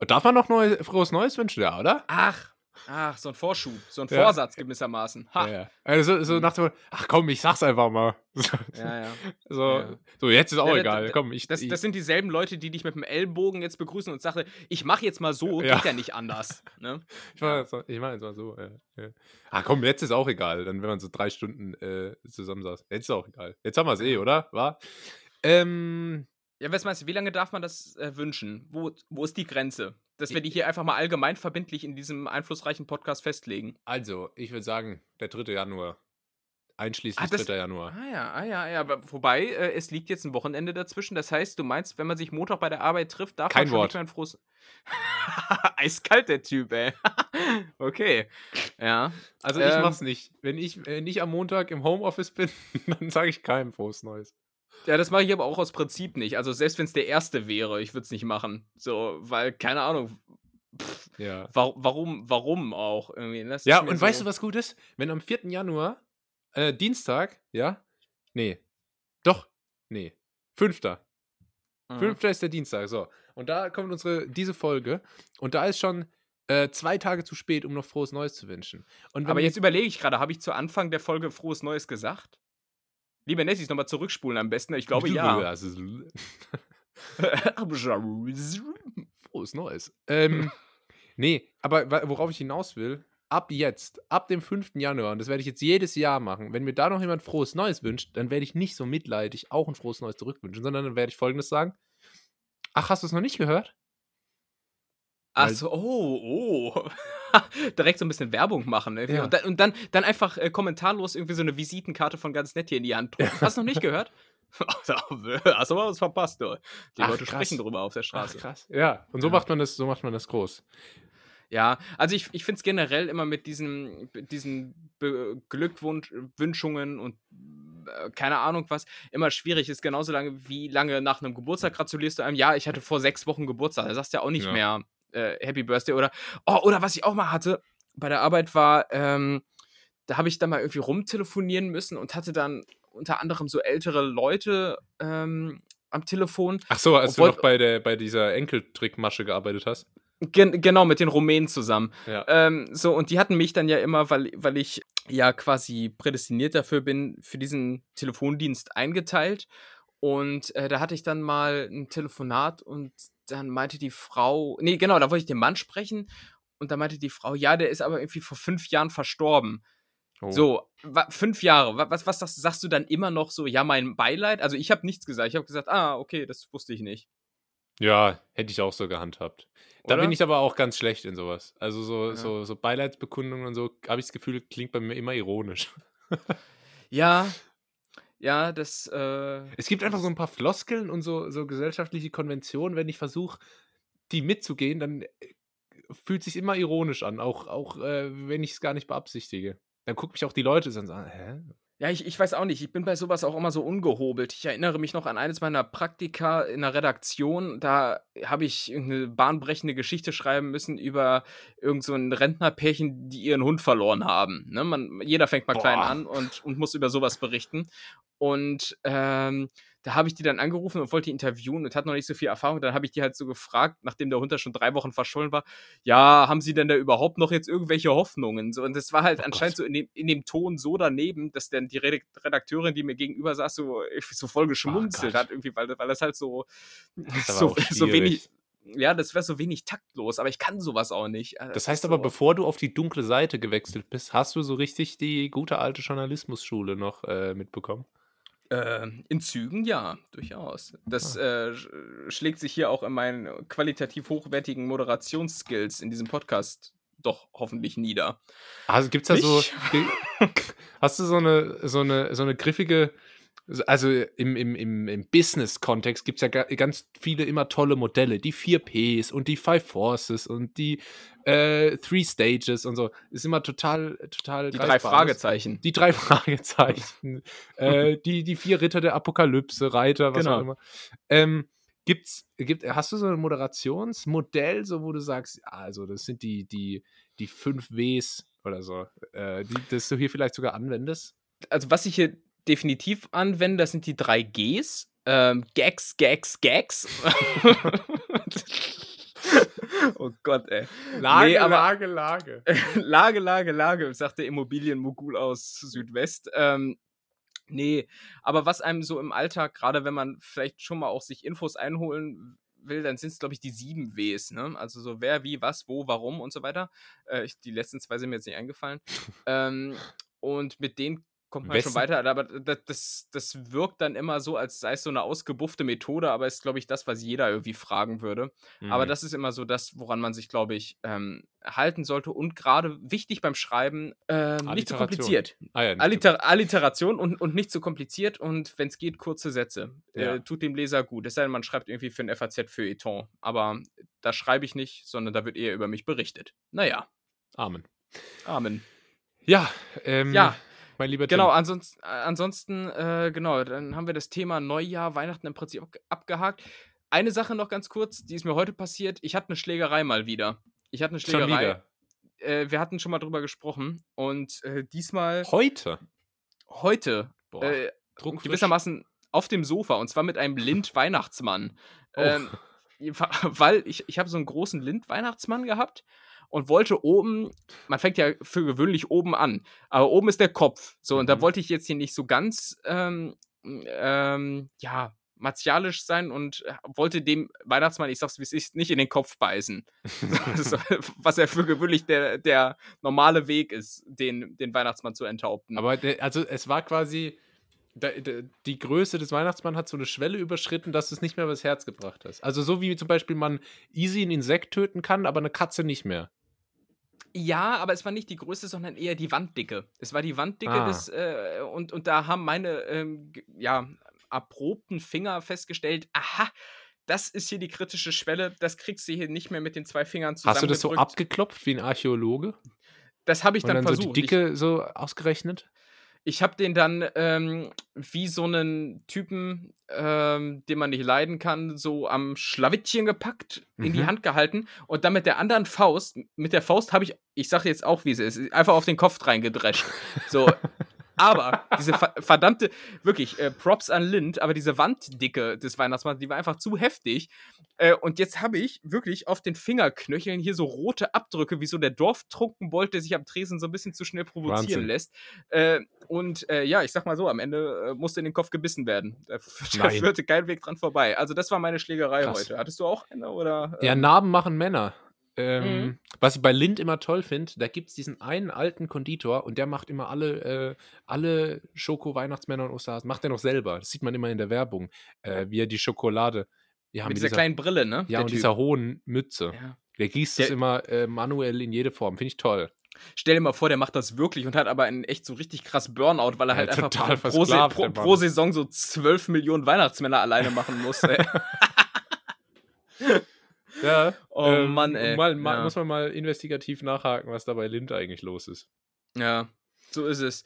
Darf man noch neu, frohes Neues wünschen? Ja, oder? Ach, Ach, so ein Vorschub, so ein ja. Vorsatz gewissermaßen. Ha. Ja, ja. Also so nach dem, ach komm, ich sag's einfach mal. Ja, ja. So, ja. so jetzt ist auch egal. Komm, ich, das, ich, das sind dieselben Leute, die dich mit dem Ellbogen jetzt begrüßen und sagen, ich mach jetzt mal so, geht ja nicht anders. Ne? Ich mach jetzt, ich mach jetzt mal so. Ach komm, jetzt ist auch egal, dann wenn man so drei Stunden äh, zusammen saß. Jetzt ist auch egal. Jetzt haben wir es eh, oder? War? Ähm, ja, was meinst du, wie lange darf man das äh, wünschen? Wo, wo ist die Grenze? Dass wir die hier einfach mal allgemein verbindlich in diesem einflussreichen Podcast festlegen. Also, ich würde sagen, der 3. Januar. Einschließlich ah, das, 3. Januar. Ah ja, ah ja, ja. Aber wobei, äh, es liegt jetzt ein Wochenende dazwischen. Das heißt, du meinst, wenn man sich Montag bei der Arbeit trifft, darf Kein man schon Wort. nicht mehr ein frohes. Eiskalt, der Typ, ey. okay. Ja. Also, ich ähm, mach's nicht. Wenn ich äh, nicht am Montag im Homeoffice bin, dann sage ich keinem frohes Neues. Ja, das mache ich aber auch aus Prinzip nicht. Also selbst wenn es der erste wäre, ich würde es nicht machen. So, weil, keine Ahnung. Pff, ja. Wa warum, warum auch irgendwie? Das ja, und so weißt du, was gut ist? Wenn am 4. Januar, äh, Dienstag, ja? Nee. Doch. Nee. 5. Mhm. 5. ist der Dienstag, so. Und da kommt unsere, diese Folge. Und da ist schon äh, zwei Tage zu spät, um noch frohes Neues zu wünschen. aber jetzt überlege ich gerade, habe ich zu Anfang der Folge frohes Neues gesagt? Liebe Nessis, nochmal zurückspulen am besten. Ich glaube ja. Frohes Neues. Ähm, nee, aber worauf ich hinaus will, ab jetzt, ab dem 5. Januar, und das werde ich jetzt jedes Jahr machen, wenn mir da noch jemand frohes Neues wünscht, dann werde ich nicht so mitleidig auch ein frohes Neues zurückwünschen, sondern dann werde ich folgendes sagen. Ach, hast du es noch nicht gehört? Ach so, oh, oh. Direkt so ein bisschen Werbung machen. Ja. Und, dann, und dann, dann einfach äh, kommentarlos irgendwie so eine Visitenkarte von ganz nett hier in die Hand drücken. Hast du noch nicht gehört? Hast du mal was verpasst, du. Die Ach, Leute krass. sprechen drüber auf der Straße. Ach, krass. Ja, und so ja. macht man das, so macht man das groß. Ja, also ich, ich finde es generell immer mit diesen, diesen Glückwünschungen und äh, keine Ahnung was, immer schwierig ist. Genauso lange wie lange nach einem Geburtstag gratulierst du einem, ja, ich hatte vor sechs Wochen Geburtstag. Da sagst du ja auch nicht ja. mehr äh, Happy Birthday oder, oh, oder was ich auch mal hatte bei der Arbeit war, ähm, da habe ich dann mal irgendwie rumtelefonieren müssen und hatte dann unter anderem so ältere Leute ähm, am Telefon. Ach so, als du noch bei, der, bei dieser Enkeltrickmasche gearbeitet hast? Gen genau, mit den Rumänen zusammen. Ja. Ähm, so, und die hatten mich dann ja immer, weil, weil ich ja quasi prädestiniert dafür bin, für diesen Telefondienst eingeteilt. Und äh, da hatte ich dann mal ein Telefonat und dann meinte die Frau, nee, genau, da wollte ich den Mann sprechen und da meinte die Frau, ja, der ist aber irgendwie vor fünf Jahren verstorben. Oh. So, fünf Jahre. Was, was sagst, sagst du dann immer noch so, ja, mein Beileid? Also ich habe nichts gesagt. Ich habe gesagt, ah, okay, das wusste ich nicht. Ja, hätte ich auch so gehandhabt. Da bin ich aber auch ganz schlecht in sowas. Also so, ja. so, so Beileidsbekundungen und so, habe ich das Gefühl, klingt bei mir immer ironisch. ja, ja, das. Äh, es gibt einfach so ein paar Floskeln und so, so gesellschaftliche Konventionen. Wenn ich versuche, die mitzugehen, dann äh, fühlt sich immer ironisch an, auch, auch äh, wenn ich es gar nicht beabsichtige. Dann gucken mich auch die Leute so und sagen, hä? Ja, ich, ich weiß auch nicht. Ich bin bei sowas auch immer so ungehobelt. Ich erinnere mich noch an eines meiner Praktika in der Redaktion. Da habe ich eine bahnbrechende Geschichte schreiben müssen über irgend so ein Rentnerpärchen, die ihren Hund verloren haben. Ne? Man, jeder fängt mal Boah. klein an und, und muss über sowas berichten. Und ähm, da habe ich die dann angerufen und wollte die interviewen und hat noch nicht so viel Erfahrung. Dann habe ich die halt so gefragt, nachdem der Hund da schon drei Wochen verschollen war, ja, haben sie denn da überhaupt noch jetzt irgendwelche Hoffnungen? So, und das war halt oh anscheinend Gott. so in dem, in dem Ton so daneben, dass dann die Redakteurin, die mir gegenüber saß, so, so voll oh geschmunzelt oh hat, irgendwie, weil, weil das halt so, das so, so wenig, ja, das wäre so wenig taktlos, aber ich kann sowas auch nicht. Also, das heißt aber, so. bevor du auf die dunkle Seite gewechselt bist, hast du so richtig die gute alte Journalismusschule noch äh, mitbekommen? Äh, in Zügen ja, durchaus. Das ah. äh, schlägt sich hier auch in meinen qualitativ hochwertigen Moderationsskills in diesem Podcast doch hoffentlich nieder. Also gibt's da so. hast du so eine, so eine, so eine griffige also im, im, im, im Business-Kontext gibt es ja ganz viele immer tolle Modelle. Die 4 Ps und die Five Forces und die äh, Three Stages und so. Ist immer total, total. Die drei Fragezeichen. Die drei Fragezeichen. äh, die, die vier Ritter der Apokalypse, Reiter, was genau. auch immer. Ähm, gibt's, gibt, hast du so ein Moderationsmodell, so wo du sagst, also das sind die, die, die fünf Ws oder so, äh, die, das du hier vielleicht sogar anwendest? Also was ich hier definitiv anwende, das sind die drei Gs. Ähm, Gags, Gags, Gags. oh Gott, ey. Lage, nee, aber, Lage, Lage. Lage, Lage, Lage, sagt der Immobilienmogul aus Südwest. Ähm, nee, aber was einem so im Alltag, gerade wenn man vielleicht schon mal auch sich Infos einholen will, dann sind es, glaube ich, die sieben Ws, ne? Also so wer, wie, was, wo, warum und so weiter. Äh, ich, die letzten zwei sind mir jetzt nicht eingefallen. ähm, und mit denen kommt man Wessen? schon weiter, aber das, das wirkt dann immer so, als sei es so eine ausgebuffte Methode, aber ist, glaube ich, das, was jeder irgendwie fragen würde. Mhm. Aber das ist immer so das, woran man sich, glaube ich, ähm, halten sollte und gerade wichtig beim Schreiben, ähm, nicht zu kompliziert. Ah, ja, nicht Alliter Alliteration und, und nicht zu kompliziert und wenn es geht, kurze Sätze. Ja. Äh, tut dem Leser gut. Es sei denn, man schreibt irgendwie für ein FAZ für Eton. Aber da schreibe ich nicht, sondern da wird eher über mich berichtet. Naja. Amen. Amen. Ja, ähm, ja, mein lieber Genau, ansonsten, ansonsten äh, genau, dann haben wir das Thema Neujahr, Weihnachten im Prinzip abgehakt. Eine Sache noch ganz kurz, die ist mir heute passiert. Ich hatte eine Schlägerei mal wieder. Ich hatte eine Schlägerei. Äh, wir hatten schon mal drüber gesprochen und äh, diesmal. Heute? Heute. Boah, äh, gewissermaßen auf dem Sofa und zwar mit einem Lind-Weihnachtsmann. Oh. Ähm, weil ich, ich habe so einen großen Lind-Weihnachtsmann gehabt und wollte oben, man fängt ja für gewöhnlich oben an, aber oben ist der Kopf. So, und mhm. da wollte ich jetzt hier nicht so ganz, ähm, ähm, ja, martialisch sein und äh, wollte dem Weihnachtsmann, ich sag's wie es ist, nicht in den Kopf beißen. was ja für gewöhnlich der, der normale Weg ist, den, den Weihnachtsmann zu enthaupten. Aber also es war quasi, die Größe des Weihnachtsmanns hat so eine Schwelle überschritten, dass es nicht mehr übers Herz gebracht ist. Also so wie zum Beispiel man easy ein Insekt töten kann, aber eine Katze nicht mehr. Ja, aber es war nicht die Größe, sondern eher die Wanddicke. Es war die Wanddicke ah. des, äh, und, und da haben meine, ähm, ja, erprobten Finger festgestellt, aha, das ist hier die kritische Schwelle, das kriegst du hier nicht mehr mit den zwei Fingern zusammen. Hast du das so abgeklopft wie ein Archäologe? Das habe ich dann, dann versucht. So die Dicke ich, so ausgerechnet? Ich habe den dann ähm, wie so einen Typen, ähm, den man nicht leiden kann, so am Schlawittchen gepackt, mhm. in die mhm. Hand gehalten und dann mit der anderen Faust, mit der Faust habe ich, ich sage jetzt auch, wie es ist, einfach auf den Kopf reingedrescht. So, Aber diese verdammte, wirklich, äh, Props an Lind, aber diese Wanddicke des Weihnachtsmanns, die war einfach zu heftig. Äh, und jetzt habe ich wirklich auf den Fingerknöcheln hier so rote Abdrücke, wie so der Dorftrunkenbold, der sich am Tresen so ein bisschen zu schnell provozieren Wahnsinn. lässt. Äh, und äh, ja, ich sag mal so, am Ende äh, musste in den Kopf gebissen werden. Da, da führte kein Weg dran vorbei. Also das war meine Schlägerei Krass. heute. Hattest du auch eine? Oder, ähm? Ja, Narben machen Männer. Ähm, mhm. Was ich bei Lind immer toll finde, da gibt es diesen einen alten Konditor und der macht immer alle, äh, alle Schoko-Weihnachtsmänner und Osterhasen, macht er noch selber. Das sieht man immer in der Werbung, äh, wie er die Schokolade. Ja, mit, mit dieser, dieser, kleinen Brille, ne? Ja, und typ. dieser hohen Mütze. Ja. Der gießt das immer äh, manuell in jede Form. Finde ich toll. Stell dir mal vor, der macht das wirklich und hat aber einen echt so richtig krass Burnout, weil er ja, halt einfach pro, pro, pro, pro, Saison so 12 Millionen Weihnachtsmänner alleine machen muss. Ja. Oh ähm, Mann, ey. Mal, mal, ja. Muss man mal investigativ nachhaken, was da bei Lind eigentlich los ist. Ja, so ist es.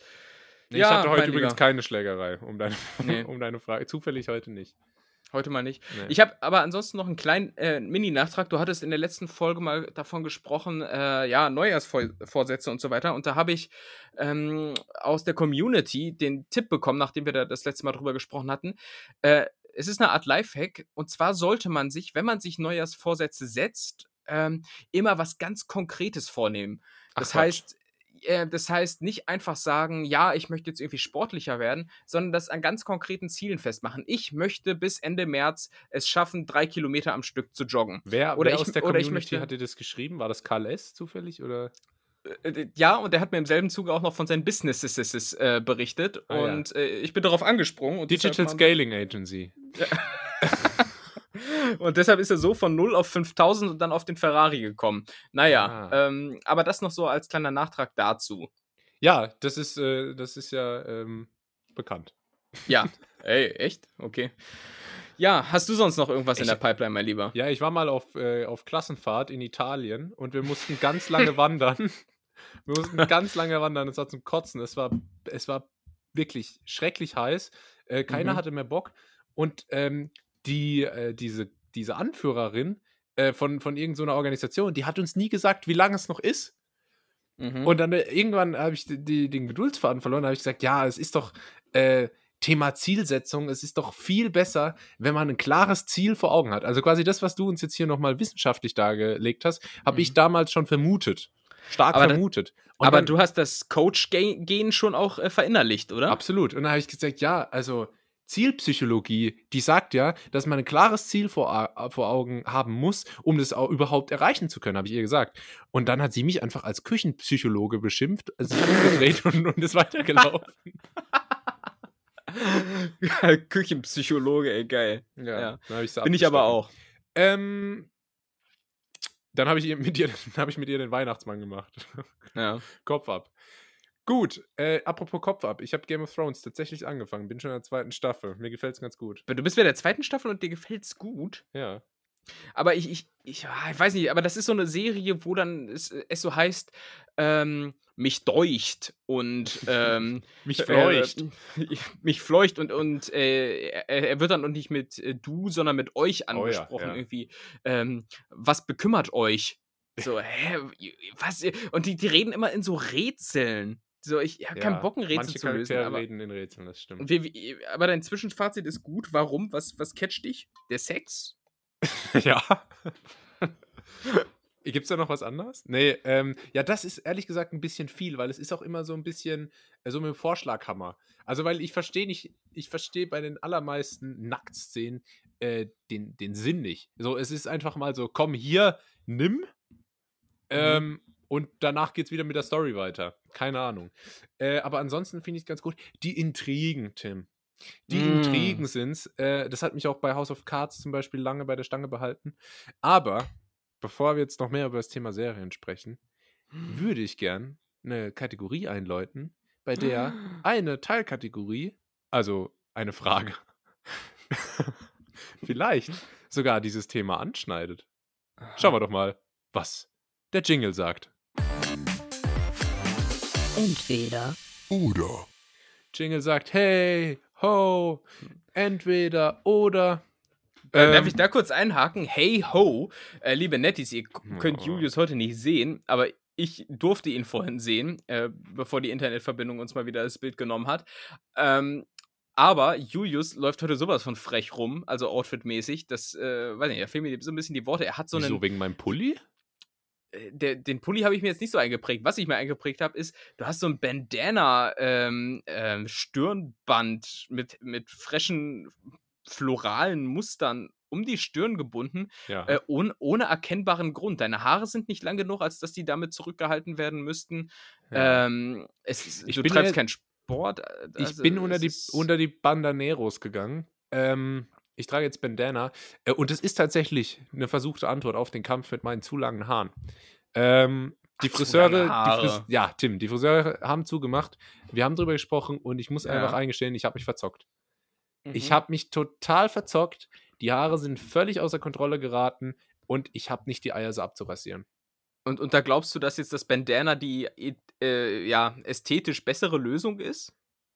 Nee, ja, ich hatte heute übrigens Lieber. keine Schlägerei, um deine, nee. um deine Frage. Zufällig heute nicht. Heute mal nicht. Nee. Ich habe aber ansonsten noch einen kleinen äh, Mini-Nachtrag. Du hattest in der letzten Folge mal davon gesprochen, äh, ja, Neujahrsvorsätze und so weiter. Und da habe ich ähm, aus der Community den Tipp bekommen, nachdem wir da das letzte Mal drüber gesprochen hatten. Äh, es ist eine Art Lifehack. Und zwar sollte man sich, wenn man sich Neujahrsvorsätze setzt, ähm, immer was ganz Konkretes vornehmen. Das Ach, heißt, äh, das heißt nicht einfach sagen, ja, ich möchte jetzt irgendwie sportlicher werden, sondern das an ganz konkreten Zielen festmachen. Ich möchte bis Ende März es schaffen, drei Kilometer am Stück zu joggen. Wer, oder wer ich, aus der Community möchte, hat dir das geschrieben? War das Karl S. zufällig oder? Äh, ja, und er hat mir im selben Zuge auch noch von seinen Businesses äh, berichtet. Ah, und ja. äh, ich bin darauf angesprungen. Digital Scaling Agency. Und deshalb ist er so von 0 auf 5000 und dann auf den Ferrari gekommen. Naja, ah. ähm, aber das noch so als kleiner Nachtrag dazu. Ja, das ist, äh, das ist ja ähm, bekannt. Ja, ey, echt? Okay. Ja, hast du sonst noch irgendwas ich, in der Pipeline, mein Lieber? Ja, ich war mal auf, äh, auf Klassenfahrt in Italien und wir mussten ganz lange wandern. Wir mussten ganz lange wandern, es war zum Kotzen. Es war, es war wirklich schrecklich heiß. Äh, keiner mhm. hatte mehr Bock. Und ähm, die, äh, diese, diese Anführerin äh, von, von irgendeiner so Organisation, die hat uns nie gesagt, wie lange es noch ist. Mhm. Und dann äh, irgendwann habe ich die, die, den Geduldsfaden verloren, habe ich gesagt, ja, es ist doch äh, Thema Zielsetzung, es ist doch viel besser, wenn man ein klares Ziel vor Augen hat. Also quasi das, was du uns jetzt hier nochmal wissenschaftlich dargelegt hast, habe mhm. ich damals schon vermutet stark aber vermutet. Da, aber dann, du hast das Coach-Gen schon auch äh, verinnerlicht, oder? Absolut. Und dann habe ich gesagt, ja, also Zielpsychologie, die sagt ja, dass man ein klares Ziel vor, vor Augen haben muss, um das auch überhaupt erreichen zu können, habe ich ihr gesagt. Und dann hat sie mich einfach als Küchenpsychologe beschimpft, also gedreht und, und ist weitergelaufen. Küchenpsychologe, ey, geil. Ja, ja. Ich Bin ich aber auch. Ähm, dann habe ich, mit ihr, hab ich mit ihr den Weihnachtsmann gemacht. Ja. Kopf ab. Gut, äh, apropos Kopf ab. Ich habe Game of Thrones tatsächlich angefangen. Bin schon in der zweiten Staffel. Mir gefällt es ganz gut. Du bist bei der zweiten Staffel und dir gefällt es gut? Ja. Aber ich, ich, ich, ich, weiß nicht, aber das ist so eine Serie, wo dann es, es so heißt, ähm, mich deucht und ähm, mich äh, fleucht. Äh, mich fleucht und, und äh, er, wird dann und nicht mit äh, du, sondern mit euch angesprochen. Oh ja, ja. Irgendwie. Ähm, was bekümmert euch? So, hä? Was? Und die, die reden immer in so Rätseln. So, ich habe ja, keinen Bock, ein Rätsel zu lösen. Aber, reden in Rätseln, das stimmt. Wie, wie, aber dein Zwischenfazit ist gut. Warum? Was, was catcht dich? Der Sex? ja. Gibt es da noch was anderes? Nee, ähm, ja, das ist ehrlich gesagt ein bisschen viel, weil es ist auch immer so ein bisschen äh, so mit dem Vorschlaghammer. Also, weil ich verstehe nicht, ich verstehe bei den allermeisten Nacktszenen äh, den, den Sinn nicht. So, es ist einfach mal so, komm hier, nimm. Mhm. Ähm, und danach geht es wieder mit der Story weiter. Keine Ahnung. Äh, aber ansonsten finde ich es ganz gut. Die Intrigen, Tim. Die mm. Intrigen sind äh, Das hat mich auch bei House of Cards zum Beispiel lange bei der Stange behalten. Aber bevor wir jetzt noch mehr über das Thema Serien sprechen, würde ich gern eine Kategorie einläuten, bei der eine Teilkategorie, also eine Frage, vielleicht sogar dieses Thema anschneidet. Schauen wir doch mal, was der Jingle sagt. Entweder oder. Jingle sagt, hey, ho, entweder oder. Äh, ähm, Darf ich da kurz einhaken? Hey ho, äh, liebe Netties, ihr könnt oh. Julius heute nicht sehen, aber ich durfte ihn vorhin sehen, äh, bevor die Internetverbindung uns mal wieder das Bild genommen hat. Ähm, aber Julius läuft heute sowas von frech rum, also outfitmäßig. Das, äh, weiß nicht, da fehlen mir so ein bisschen die Worte. Er hat so einen. Wegen meinem Pulli? Äh, der, den Pulli habe ich mir jetzt nicht so eingeprägt. Was ich mir eingeprägt habe, ist, du hast so ein Bandana-Stirnband ähm, ähm, mit, mit frischen floralen Mustern um die Stirn gebunden, ja. äh, ohne, ohne erkennbaren Grund. Deine Haare sind nicht lang genug, als dass die damit zurückgehalten werden müssten. Ja. Ähm, es, ich du treibst ja, keinen Sport. Also ich bin unter die, unter die Bandaneros gegangen. Ähm, ich trage jetzt Bandana. Äh, und es ist tatsächlich eine versuchte Antwort auf den Kampf mit meinen zu langen Haaren. Ähm, die Ach, Friseure, die Fris ja, Tim, die Friseure haben zugemacht. Wir haben drüber gesprochen und ich muss einfach eingestehen, ich habe mich verzockt. Mhm. Ich habe mich total verzockt. Die Haare sind völlig außer Kontrolle geraten und ich habe nicht die Eier, sie abzurasieren. Und, und da glaubst du, dass jetzt das Bandana die äh, ja, ästhetisch bessere Lösung ist?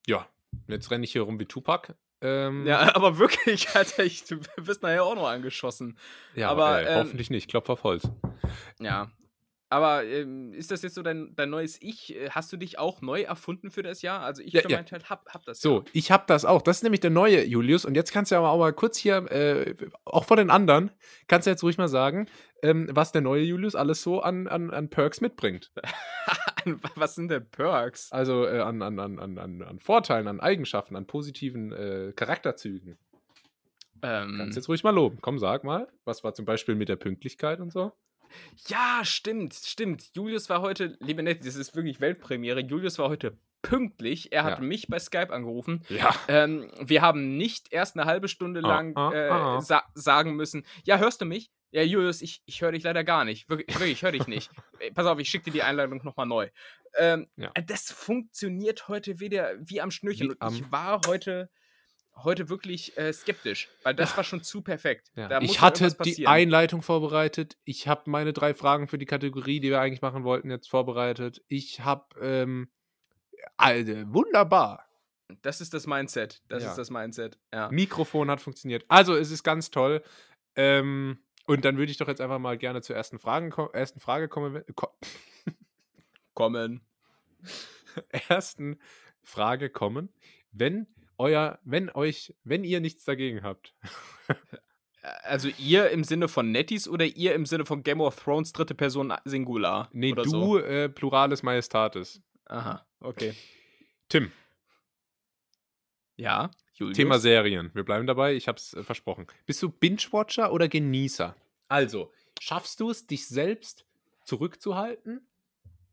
Ja, jetzt renne ich hier rum wie Tupac. Ähm, ja, aber wirklich, Alter, ich, du wirst nachher auch noch angeschossen. Ja, aber äh, ähm, hoffentlich nicht. Klopf auf Holz. Ja. Aber ähm, ist das jetzt so dein, dein neues Ich? Äh, hast du dich auch neu erfunden für das Jahr? Also ich ja, für ja. meinen Teil hab, hab das. So, ja. ich hab das auch. Das ist nämlich der neue Julius. Und jetzt kannst du ja auch mal kurz hier, äh, auch vor den anderen, kannst du jetzt ruhig mal sagen, ähm, was der neue Julius alles so an, an, an Perks mitbringt. was sind denn Perks? Also äh, an, an, an, an, an Vorteilen, an Eigenschaften, an positiven äh, Charakterzügen. Ähm, Kannst jetzt ruhig mal loben. Komm, sag mal. Was war zum Beispiel mit der Pünktlichkeit und so? Ja, stimmt, stimmt. Julius war heute, liebe Nettie, das ist wirklich Weltpremiere. Julius war heute pünktlich. Er hat ja. mich bei Skype angerufen. Ja. Ähm, wir haben nicht erst eine halbe Stunde ah, lang ah, äh, ah, sa sagen müssen, ja, hörst du mich? Ja, Julius, ich, ich höre dich leider gar nicht. Wirklich, wirklich ich höre dich nicht. Pass auf, ich schicke dir die Einladung nochmal neu. Ähm, ja. Das funktioniert heute wieder wie am Schnürchen. Wie am ich war heute, heute wirklich äh, skeptisch, weil das war schon zu perfekt. Ja. ich hatte die Einleitung vorbereitet. Ich habe meine drei Fragen für die Kategorie, die wir eigentlich machen wollten, jetzt vorbereitet. Ich habe, ähm, Alter, wunderbar. Das ist das Mindset. Das ja. ist das Mindset. Ja. Mikrofon hat funktioniert. Also, es ist ganz toll. Ähm, und dann würde ich doch jetzt einfach mal gerne zur ersten, Fragen, ersten Frage kommen. Ko kommen. ersten Frage kommen. Wenn euer, wenn euch, wenn ihr nichts dagegen habt. Also ihr im Sinne von Netties oder ihr im Sinne von Game of Thrones dritte Person Singular? Nee, du so? äh, Pluralis Majestatis. Aha, okay. Tim. Ja, Julius. Thema Serien. Wir bleiben dabei, ich hab's äh, versprochen. Bist du Binge-Watcher oder Genießer? Also, schaffst du es, dich selbst zurückzuhalten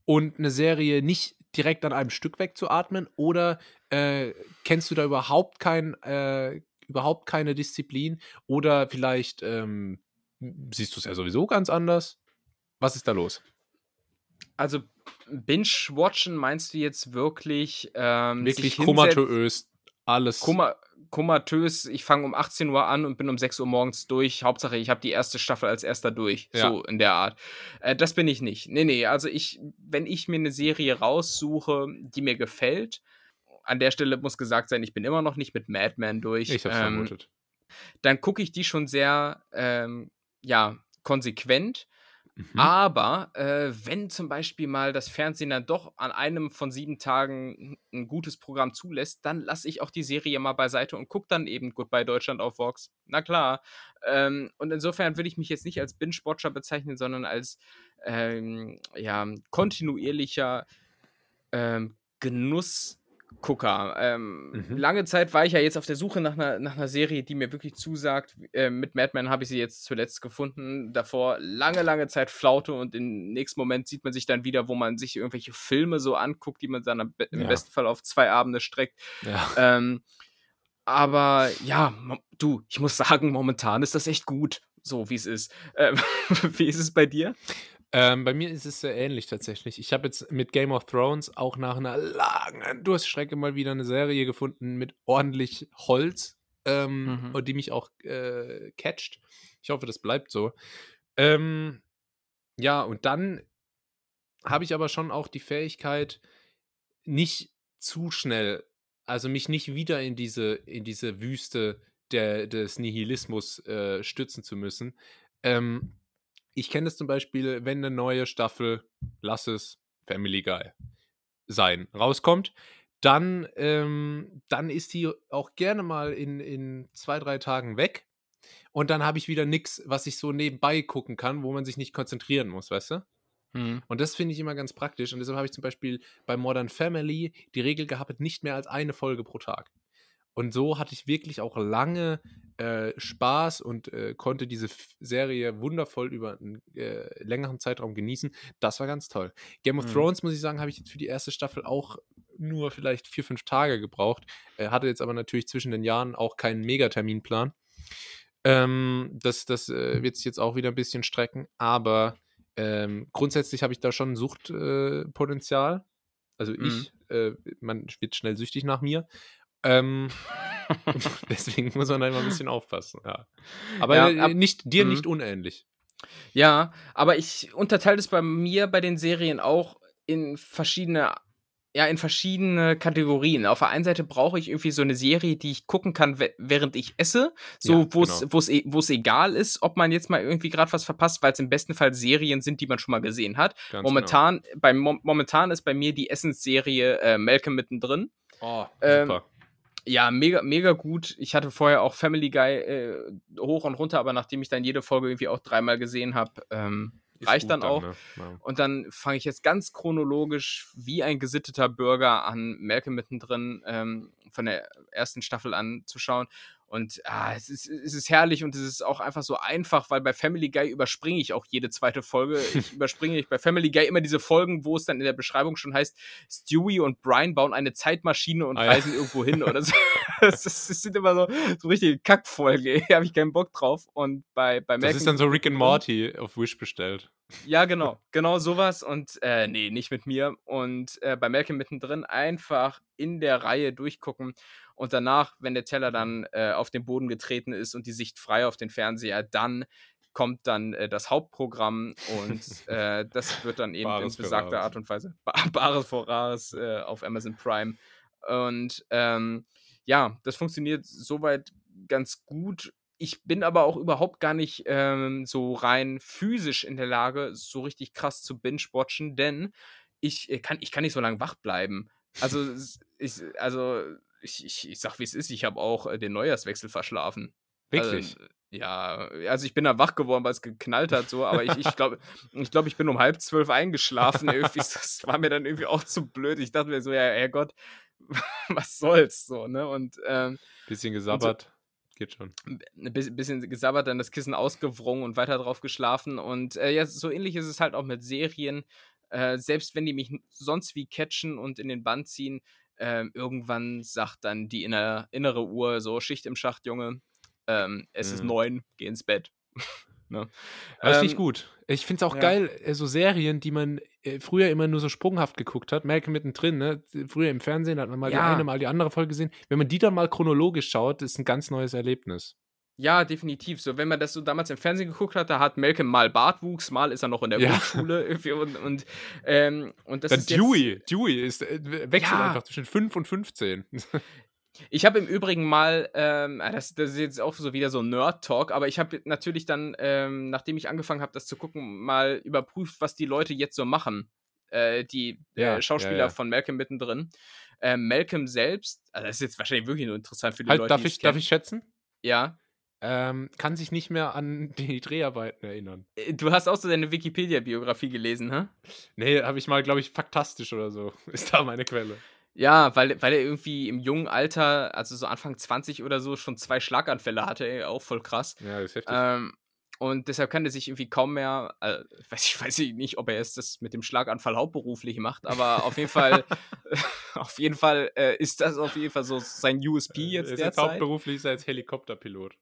und eine Serie nicht direkt an einem Stück wegzuatmen? Oder äh, kennst du da überhaupt kein, äh, überhaupt keine Disziplin? Oder vielleicht ähm, siehst du es ja sowieso ganz anders? Was ist da los? Also Binge-Watchen meinst du jetzt wirklich ähm, wirklich komatös alles Koma komatös, ich fange um 18 Uhr an und bin um 6 Uhr morgens durch. Hauptsache, ich habe die erste Staffel als erster durch. Ja. So in der Art. Äh, das bin ich nicht. Nee, nee, also ich, wenn ich mir eine Serie raussuche, die mir gefällt, an der Stelle muss gesagt sein, ich bin immer noch nicht mit Madman durch. Ich hab's ähm, vermutet. Dann gucke ich die schon sehr, ähm, ja, konsequent. Mhm. Aber äh, wenn zum Beispiel mal das Fernsehen dann doch an einem von sieben Tagen ein gutes Programm zulässt, dann lasse ich auch die Serie mal beiseite und gucke dann eben Goodbye Deutschland auf Vox. Na klar. Ähm, und insofern würde ich mich jetzt nicht als Binge-Watcher bezeichnen, sondern als ähm, ja, kontinuierlicher ähm, Genuss. Gucker. Ähm, mhm. Lange Zeit war ich ja jetzt auf der Suche nach einer, nach einer Serie, die mir wirklich zusagt. Äh, mit Mad Men habe ich sie jetzt zuletzt gefunden. Davor lange, lange Zeit Flaute und im nächsten Moment sieht man sich dann wieder, wo man sich irgendwelche Filme so anguckt, die man dann im ja. besten Fall auf zwei Abende streckt. Ja. Ähm, aber ja, du, ich muss sagen, momentan ist das echt gut, so wie es ist. Ähm, wie ist es bei dir? Ähm, bei mir ist es sehr ähnlich tatsächlich. Ich habe jetzt mit Game of Thrones auch nach einer langen Durststrecke mal wieder eine Serie gefunden mit ordentlich Holz ähm, mhm. und die mich auch äh, catcht. Ich hoffe, das bleibt so. Ähm, ja, und dann habe ich aber schon auch die Fähigkeit, nicht zu schnell, also mich nicht wieder in diese, in diese Wüste der, des Nihilismus äh, stützen zu müssen. Ähm, ich kenne es zum Beispiel, wenn eine neue Staffel, lass es Family Guy sein, rauskommt, dann, ähm, dann ist die auch gerne mal in, in zwei, drei Tagen weg. Und dann habe ich wieder nichts, was ich so nebenbei gucken kann, wo man sich nicht konzentrieren muss, weißt du? Mhm. Und das finde ich immer ganz praktisch. Und deshalb habe ich zum Beispiel bei Modern Family die Regel gehabt, nicht mehr als eine Folge pro Tag. Und so hatte ich wirklich auch lange äh, Spaß und äh, konnte diese Serie wundervoll über einen äh, längeren Zeitraum genießen. Das war ganz toll. Game of mhm. Thrones, muss ich sagen, habe ich jetzt für die erste Staffel auch nur vielleicht vier, fünf Tage gebraucht. hatte jetzt aber natürlich zwischen den Jahren auch keinen Megaterminplan. Ähm, das das äh, wird sich jetzt auch wieder ein bisschen strecken, aber ähm, grundsätzlich habe ich da schon Suchtpotenzial. also mhm. ich, äh, man wird schnell süchtig nach mir. Ähm, deswegen muss man da immer ein bisschen aufpassen. Ja. Aber ja, ab, nicht, dir nicht mhm. unähnlich. Ja, aber ich unterteile es bei mir bei den Serien auch in verschiedene ja, in verschiedene Kategorien. Auf der einen Seite brauche ich irgendwie so eine Serie, die ich gucken kann, während ich esse, so ja, wo es genau. e wo es egal ist, ob man jetzt mal irgendwie gerade was verpasst, weil es im besten Fall Serien sind, die man schon mal gesehen hat. Ganz momentan genau. bei momentan ist bei mir die Essensserie äh, Malcolm mittendrin. Oh, ähm, super. Ähm, ja, mega, mega gut. Ich hatte vorher auch Family Guy äh, hoch und runter, aber nachdem ich dann jede Folge irgendwie auch dreimal gesehen habe, ähm, reicht dann, dann auch. Ne? Ja. Und dann fange ich jetzt ganz chronologisch wie ein gesitteter Bürger an, Malcolm mittendrin ähm, von der ersten Staffel an zu schauen. Und ah, es, ist, es ist herrlich und es ist auch einfach so einfach, weil bei Family Guy überspringe ich auch jede zweite Folge. Ich überspringe ich bei Family Guy immer diese Folgen, wo es dann in der Beschreibung schon heißt, Stewie und Brian bauen eine Zeitmaschine und ah, reisen ja. irgendwo hin oder so. Das, das, das, sind immer so, so richtige Kackfolgen. Da habe ich keinen Bock drauf. Und bei, bei Das ist dann so Rick and Morty auf Wish bestellt. Ja, genau. Genau sowas. Und äh, nee, nicht mit mir. Und äh, bei Malcolm mittendrin einfach in der Reihe durchgucken. Und danach, wenn der Teller dann äh, auf den Boden getreten ist und die Sicht frei auf den Fernseher, dann kommt dann äh, das Hauptprogramm und äh, das wird dann eben Bares in besagter Art und Weise Bares vor Rares äh, auf Amazon Prime. Und ähm, ja, das funktioniert soweit ganz gut. Ich bin aber auch überhaupt gar nicht ähm, so rein physisch in der Lage, so richtig krass zu binge-watchen, denn ich äh, kann, ich kann nicht so lange wach bleiben. Also, ich, also ich, ich, ich sag, wie es ist, ich habe auch äh, den Neujahrswechsel verschlafen. Wirklich? Also, ja, also ich bin da wach geworden, weil es geknallt hat, so, aber ich, ich glaube, ich, glaub, ich bin um halb zwölf eingeschlafen. irgendwie, das war mir dann irgendwie auch zu blöd. Ich dachte mir so, ja, Herrgott, was soll's, so, ne? Und ähm, bisschen gesabbert. Geht schon. Ein bisschen gesabbert, dann das Kissen ausgewrungen und weiter drauf geschlafen. Und äh, ja, so ähnlich ist es halt auch mit Serien. Äh, selbst wenn die mich sonst wie catchen und in den Band ziehen, ähm, irgendwann sagt dann die inner, innere Uhr so, Schicht im Schacht, Junge, ähm, es mhm. ist neun, geh ins Bett. Ne? Das finde ich ähm, gut. Ich finde es auch ja. geil, äh, so Serien, die man äh, früher immer nur so sprunghaft geguckt hat, Malcolm mittendrin, ne? Früher im Fernsehen hat man mal ja. die eine, mal die andere Folge gesehen. Wenn man die dann mal chronologisch schaut, ist ein ganz neues Erlebnis. Ja, definitiv. So, wenn man das so damals im Fernsehen geguckt hat, da hat Malcolm mal Bartwuchs, mal ist er noch in der ja. Grundschule und, und, ähm, und das Dann ist Dewey. Jetzt, Dewey ist, äh, wechselt ja. einfach zwischen 5 und 15. Ich habe im Übrigen mal, ähm, ah, das, das, ist jetzt auch so wieder so Nerd-Talk, aber ich habe natürlich dann, ähm, nachdem ich angefangen habe, das zu gucken, mal überprüft, was die Leute jetzt so machen. Äh, die ja, äh, Schauspieler ja, ja. von Malcolm mittendrin. Äh, Malcolm selbst, also das ist jetzt wahrscheinlich wirklich nur interessant für die halt, Leute. Darf ich, darf ich schätzen? Ja. Ähm, kann sich nicht mehr an die Dreharbeiten erinnern. Äh, du hast auch so deine Wikipedia-Biografie gelesen, hä? Nee, habe ich mal, glaube ich, faktastisch oder so. Ist da meine Quelle. Ja, weil, weil er irgendwie im jungen Alter, also so Anfang 20 oder so, schon zwei Schlaganfälle hatte, ey, auch voll krass. Ja, das ist heftig. Ähm, und deshalb kann er sich irgendwie kaum mehr, äh, weiß ich weiß nicht, ob er es das mit dem Schlaganfall hauptberuflich macht, aber auf jeden Fall, auf jeden Fall äh, ist das auf jeden Fall so sein USP äh, jetzt derzeit. Jetzt hauptberuflich ist er als Helikopterpilot.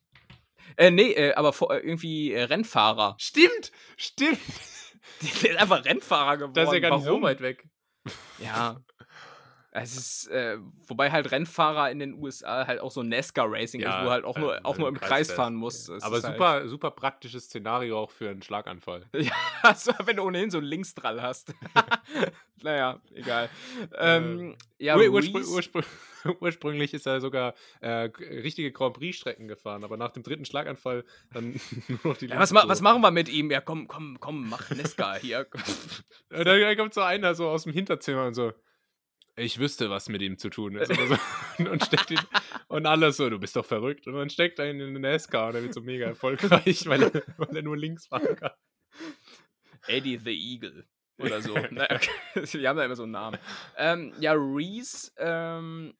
Äh, nee, äh, aber vor, äh, irgendwie Rennfahrer. Stimmt, stimmt. Der ist einfach Rennfahrer geworden. Das ist ja gar nicht Warum? so weit weg. Ja, es ist, äh, wobei halt Rennfahrer in den USA halt auch so NASCAR-Racing ja, ist, wo halt auch nur, äh, auch nur im Kreis, Kreis fahren muss. Ja. Aber super, halt super praktisches Szenario auch für einen Schlaganfall. Ja, also, wenn du ohnehin so einen Linksdrall hast. naja, egal. Ähm, äh, ja, urspr urspr ursprünglich ist er sogar äh, richtige Grand Prix-Strecken gefahren, aber nach dem dritten Schlaganfall dann nur noch die ja, was, ma was, machen wir mit ihm? Ja, komm, komm, komm, mach NASCAR hier. da kommt so einer so aus dem Hinterzimmer und so ich wüsste, was mit ihm zu tun ist. So. und, steckt ihn, und alles so, du bist doch verrückt. Und dann steckt er ihn in den NASCAR und er wird so mega erfolgreich, weil er, weil er nur links fahren kann. Eddie the Eagle oder so. naja, Wir haben da immer so einen Namen. Ähm, ja, Reese ähm,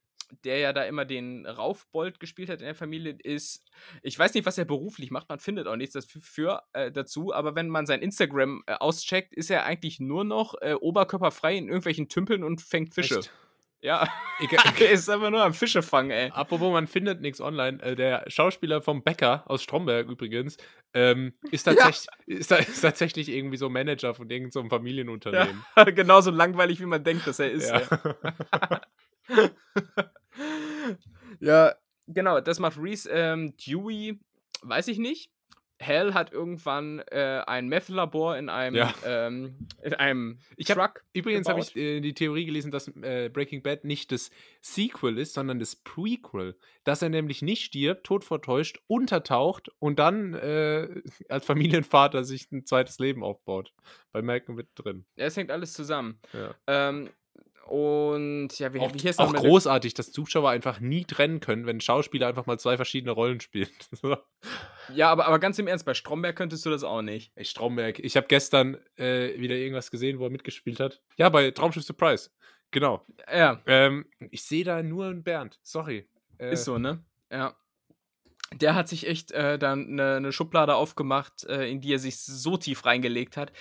der ja da immer den Raufbold gespielt hat in der Familie, ist, ich weiß nicht, was er beruflich macht, man findet auch nichts dafür, äh, dazu, aber wenn man sein Instagram äh, auscheckt, ist er eigentlich nur noch äh, oberkörperfrei in irgendwelchen Tümpeln und fängt Fische. Echt? Ja, er ist einfach nur am Fische fangen, ey. Apropos, man findet nichts online. Äh, der Schauspieler vom Bäcker aus Stromberg übrigens ähm, ist, tatsächlich, ja. ist, ist, tatsächlich irgendwie so Manager von irgendeinem so Familienunternehmen. Ja, genauso langweilig, wie man denkt, dass er ist. Ja. ja, genau, das macht Reese. Ähm, Dewey, weiß ich nicht. Hell hat irgendwann äh, ein Meth-Labor in einem, ja. ähm, in einem ich Truck. übrigens habe ich äh, die Theorie gelesen, dass äh, Breaking Bad nicht das Sequel ist, sondern das Prequel. Dass er nämlich nicht stirbt, tot vortäuscht, untertaucht und dann äh, als Familienvater sich ein zweites Leben aufbaut. Bei Malcolm mit drin. Ja, es hängt alles zusammen. Ja. Ähm, und ja, wie, auch, wie hier auch großartig, dass Zuschauer einfach nie trennen können, wenn ein Schauspieler einfach mal zwei verschiedene Rollen spielt. ja, aber, aber ganz im Ernst, bei Stromberg könntest du das auch nicht. Ey, Stromberg, ich habe gestern äh, wieder irgendwas gesehen, wo er mitgespielt hat. Ja, bei Traumschiff Surprise. Genau. Ja. Ähm, ich sehe da nur einen Bernd. Sorry. Äh, Ist so, ne? Ja. Der hat sich echt äh, dann eine, eine, Schublade aufgemacht, äh, in die er sich so tief reingelegt hat.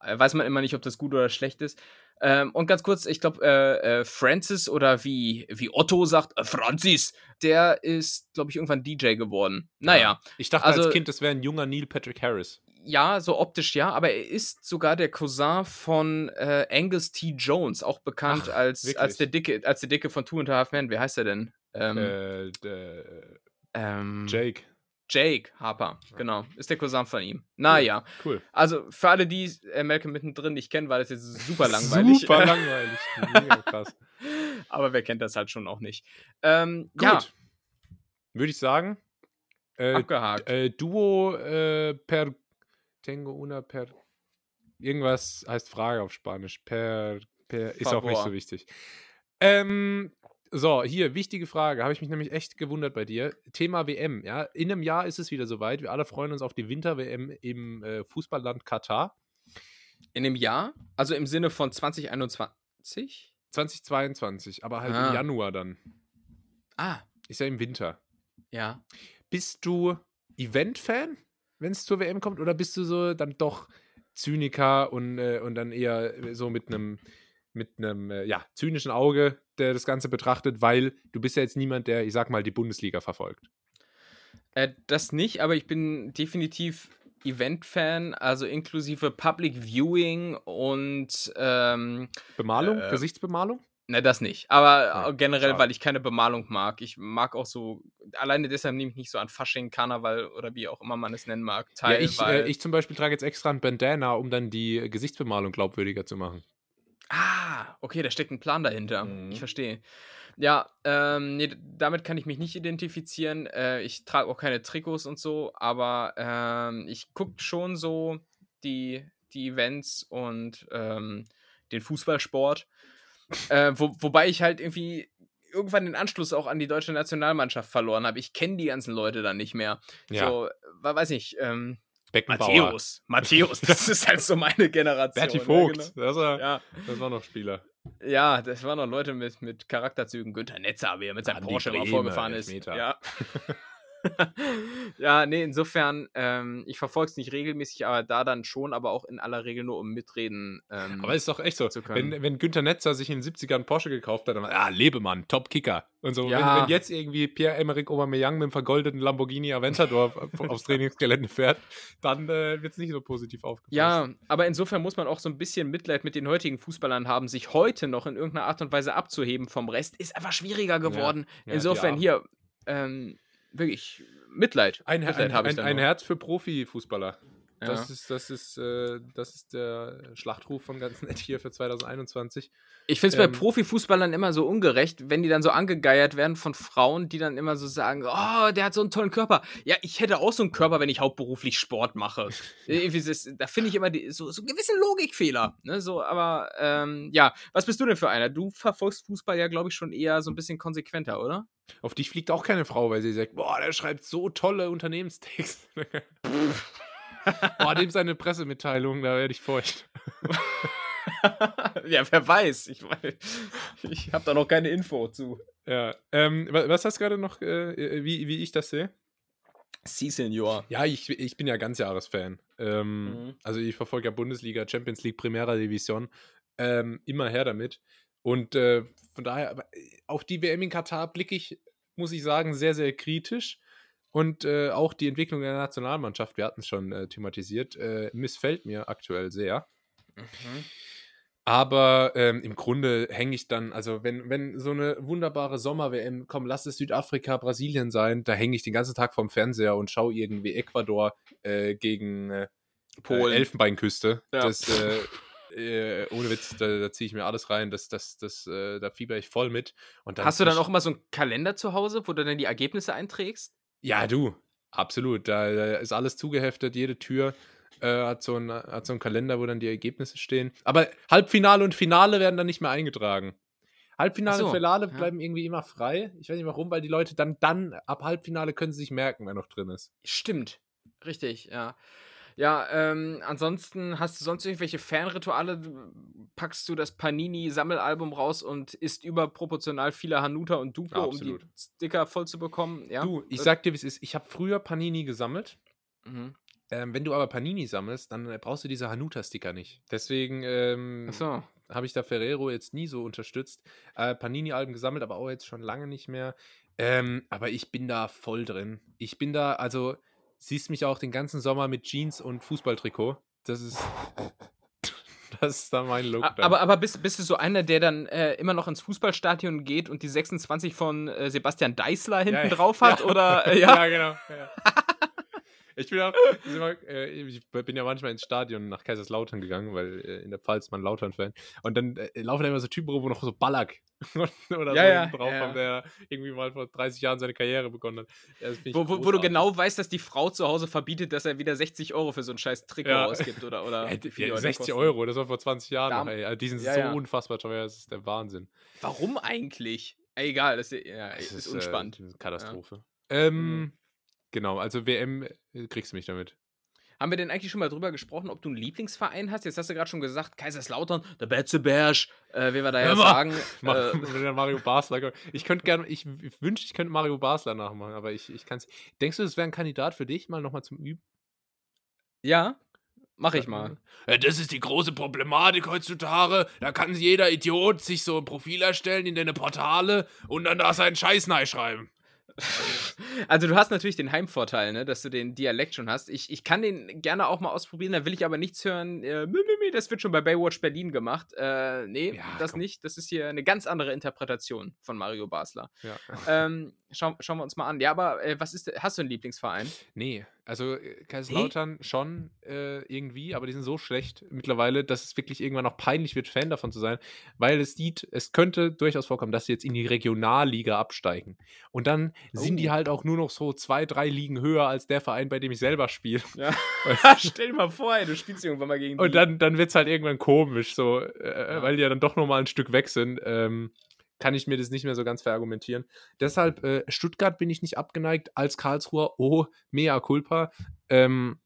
Ja. Äh, weiß man immer nicht, ob das gut oder schlecht ist. Ähm, und ganz kurz, ich glaube, äh, äh, Francis oder wie, wie Otto sagt, äh, Francis, der ist, glaube ich, irgendwann DJ geworden. Naja. Ja. Ich dachte also, als Kind, das wäre ein junger Neil Patrick Harris. Ja, so optisch ja, aber er ist sogar der Cousin von äh, Angus T. Jones, auch bekannt Ach, als, als, der Dicke, als der Dicke von Two and a Half Men. Wie heißt er denn? Ähm, äh, ähm, Jake. Jake Harper, genau. Ist der Cousin von ihm. Naja. Cool. Also für alle, die Malcolm mittendrin nicht kennen, war das jetzt super langweilig. Super langweilig. Mega krass. Aber wer kennt das halt schon auch nicht. Ähm, Gut. Ja. Würde ich sagen. Äh, Abgehakt. Äh, Duo äh, per Tengo una per. Irgendwas heißt Frage auf Spanisch. Per. per ist auch nicht so wichtig. Ähm, so, hier, wichtige Frage. Habe ich mich nämlich echt gewundert bei dir. Thema WM, ja. In einem Jahr ist es wieder soweit. Wir alle freuen uns auf die Winter-WM im äh, Fußballland Katar. In einem Jahr? Also im Sinne von 2021? 2022, aber halt ah. im Januar dann. Ah. Ist ja im Winter. Ja. Bist du Event-Fan, wenn es zur WM kommt, oder bist du so dann doch Zyniker und, äh, und dann eher so mit einem mit einem äh, ja, zynischen Auge, der das Ganze betrachtet, weil du bist ja jetzt niemand, der, ich sag mal, die Bundesliga verfolgt. Äh, das nicht, aber ich bin definitiv Event-Fan, also inklusive Public Viewing und ähm, Bemalung, äh, Gesichtsbemalung? Ne, das nicht. Aber ja, äh, generell, schade. weil ich keine Bemalung mag. Ich mag auch so, alleine deshalb nehme ich nicht so an Fasching, Karneval oder wie auch immer man es nennen mag. Teil, ja, ich, äh, ich zum Beispiel trage jetzt extra ein Bandana, um dann die Gesichtsbemalung glaubwürdiger zu machen. Ah, okay, da steckt ein Plan dahinter. Mhm. Ich verstehe. Ja, ähm, nee, damit kann ich mich nicht identifizieren. Äh, ich trage auch keine Trikots und so, aber ähm, ich gucke schon so die, die Events und ähm, den Fußballsport. Äh, wo, wobei ich halt irgendwie irgendwann den Anschluss auch an die deutsche Nationalmannschaft verloren habe. Ich kenne die ganzen Leute dann nicht mehr. Ja. So, weiß nicht, ähm, Matthäus. Matthäus, das ist halt so meine Generation. Berti Vogt, ja, genau. das, war, ja. das war noch Spieler. Ja, das waren noch Leute mit, mit Charakterzügen. Günther Netzer, wie er mit seinem Andi Porsche Brehme, vorgefahren ist. Ja. ja, nee, insofern, ähm, ich verfolge es nicht regelmäßig, aber da dann schon, aber auch in aller Regel nur, um mitreden ähm, Aber ist doch echt so, wenn, wenn Günther Netzer sich in den 70ern Porsche gekauft hat, dann war, ah, Lebemann, Top-Kicker. Und so, ja. wenn, wenn, jetzt irgendwie Pierre-Emerick Aubameyang mit dem vergoldeten Lamborghini Aventador aufs Trainingsgelände fährt, dann äh, wird es nicht so positiv aufgefasst. Ja, aber insofern muss man auch so ein bisschen Mitleid mit den heutigen Fußballern haben, sich heute noch in irgendeiner Art und Weise abzuheben vom Rest, ist einfach schwieriger geworden. Ja. insofern hier, ähm, wirklich Mitleid. Ein, Mitleid ein, ein, ein Herz für Profifußballer. Ja. Das ist, das ist, äh, das ist der Schlachtruf von ganz nett hier für 2021. Ich finde es ähm, bei Profifußballern immer so ungerecht, wenn die dann so angegeiert werden von Frauen, die dann immer so sagen, oh, der hat so einen tollen Körper. Ja, ich hätte auch so einen Körper, wenn ich hauptberuflich Sport mache. da finde ich immer die, so, so gewisse Logikfehler. Ne? So, aber ähm, ja, was bist du denn für einer? Du verfolgst Fußball ja, glaube ich, schon eher so ein bisschen konsequenter, oder? Auf dich fliegt auch keine Frau, weil sie sagt, boah, der schreibt so tolle Unternehmenstexte. boah, dem seine Pressemitteilung, da werde ich feucht. ja, wer weiß. Ich, ich habe da noch keine Info zu. Ja. Ähm, was hast du gerade noch, äh, wie, wie ich das sehe? Si, Senor. Ja, ich, ich bin ja ganz Jahresfan. Ähm, mhm. Also ich verfolge ja Bundesliga, Champions League, Primera Division. Ähm, immer her damit. Und äh, von daher, auf die WM in Katar blicke ich, muss ich sagen, sehr, sehr kritisch. Und äh, auch die Entwicklung der Nationalmannschaft, wir hatten es schon äh, thematisiert, äh, missfällt mir aktuell sehr. Mhm. Aber ähm, im Grunde hänge ich dann, also wenn, wenn so eine wunderbare Sommer-WM, komm, lass es Südafrika, Brasilien sein, da hänge ich den ganzen Tag vorm Fernseher und schaue irgendwie Ecuador äh, gegen äh, Polen. Elfenbeinküste. Ja. Das äh, ohne Witz, da, da ziehe ich mir alles rein, das, das, das, äh, da fieber ich voll mit. Hast du dann auch immer so einen Kalender zu Hause, wo du dann die Ergebnisse einträgst? Ja, du, absolut. Da, da ist alles zugeheftet, jede Tür äh, hat, so ein, hat so einen Kalender, wo dann die Ergebnisse stehen. Aber Halbfinale und Finale werden dann nicht mehr eingetragen. Halbfinale so, und Finale ja. bleiben irgendwie immer frei. Ich weiß nicht warum, weil die Leute dann, dann ab Halbfinale können sie sich merken, wer noch drin ist. Stimmt. Richtig, ja. Ja, ähm, ansonsten hast du sonst irgendwelche Fanrituale? Packst du das Panini-Sammelalbum raus und isst überproportional viele Hanuta und Dupo, Absolut. um die Sticker voll zu bekommen? Ja? Du, ich sag dir, wie es ist. Ich habe früher Panini gesammelt. Mhm. Ähm, wenn du aber Panini sammelst, dann äh, brauchst du diese Hanuta-Sticker nicht. Deswegen ähm, so. habe ich da Ferrero jetzt nie so unterstützt. Äh, Panini-Alben gesammelt, aber auch jetzt schon lange nicht mehr. Ähm, aber ich bin da voll drin. Ich bin da, also siehst mich auch den ganzen Sommer mit Jeans und Fußballtrikot. Das ist. Das ist dann mein Look. Aber, aber bist, bist du so einer, der dann äh, immer noch ins Fußballstadion geht und die 26 von äh, Sebastian Deißler hinten ja, drauf hat? Ja. Oder, äh, ja? ja, genau. Ja. Ich bin, auch, äh, ich bin ja manchmal ins Stadion nach Kaiserslautern gegangen, weil äh, in der Pfalz man Lautern-Fan. Und dann äh, laufen da immer so Typen rum, wo noch so Ballack oder ja, so ja, drauf ja. haben, der irgendwie mal vor 30 Jahren seine Karriere begonnen hat. Wo, wo, wo, du genau weißt, dass die Frau zu Hause verbietet, dass er wieder 60 Euro für so ein scheiß Trikot ausgibt. Oder, oder ja, 60 Euro, das war vor 20 Jahren noch, ey. Also die sind so unfassbar teuer, das ist der Wahnsinn. Warum eigentlich? Egal, das, ist, das ist, ist unspannend. Äh, Katastrophe. Ähm, mhm. Genau, also WM äh, kriegst du mich damit. Haben wir denn eigentlich schon mal drüber gesprochen, ob du einen Lieblingsverein hast? Jetzt hast du gerade schon gesagt, Kaiserslautern, der Betzeberg, äh, wie wir da ja sagen. Äh, Mario Basler. Ich könnte gerne, ich, ich wünschte, ich könnte Mario Basler nachmachen, aber ich, ich kann es. Denkst du, das wäre ein Kandidat für dich, mal nochmal zum Üben? Ja, Mach ich mal. Ja, das ist die große Problematik heutzutage. Da kann jeder Idiot sich so ein Profil erstellen in deine Portale und dann da seinen Scheiß schreiben. Also du hast natürlich den Heimvorteil, ne, dass du den Dialekt schon hast. Ich, ich kann den gerne auch mal ausprobieren, da will ich aber nichts hören. Äh, das wird schon bei Baywatch Berlin gemacht. Äh, nee, ja, das komm. nicht. Das ist hier eine ganz andere Interpretation von Mario Basler. Ja. Ähm, schau, schauen wir uns mal an. Ja, aber äh, was ist, hast du einen Lieblingsverein? Nee, also äh, Kaiserslautern hey? schon äh, irgendwie, aber die sind so schlecht mittlerweile, dass es wirklich irgendwann auch peinlich wird, Fan davon zu sein, weil es sieht, es könnte durchaus vorkommen, dass sie jetzt in die Regionalliga absteigen. Und dann oh. sind die oh. halt auch nur noch so zwei, drei Ligen höher als der Verein, bei dem ich selber spiele. Ja. Stell dir mal vor, ey, du spielst irgendwann mal gegen die. Und dann, dann wird es halt irgendwann komisch, so, äh, ja. weil die ja dann doch nochmal ein Stück weg sind. Ähm, kann ich mir das nicht mehr so ganz verargumentieren. Deshalb, äh, Stuttgart bin ich nicht abgeneigt. Als Karlsruher, oh, mea culpa. Ähm,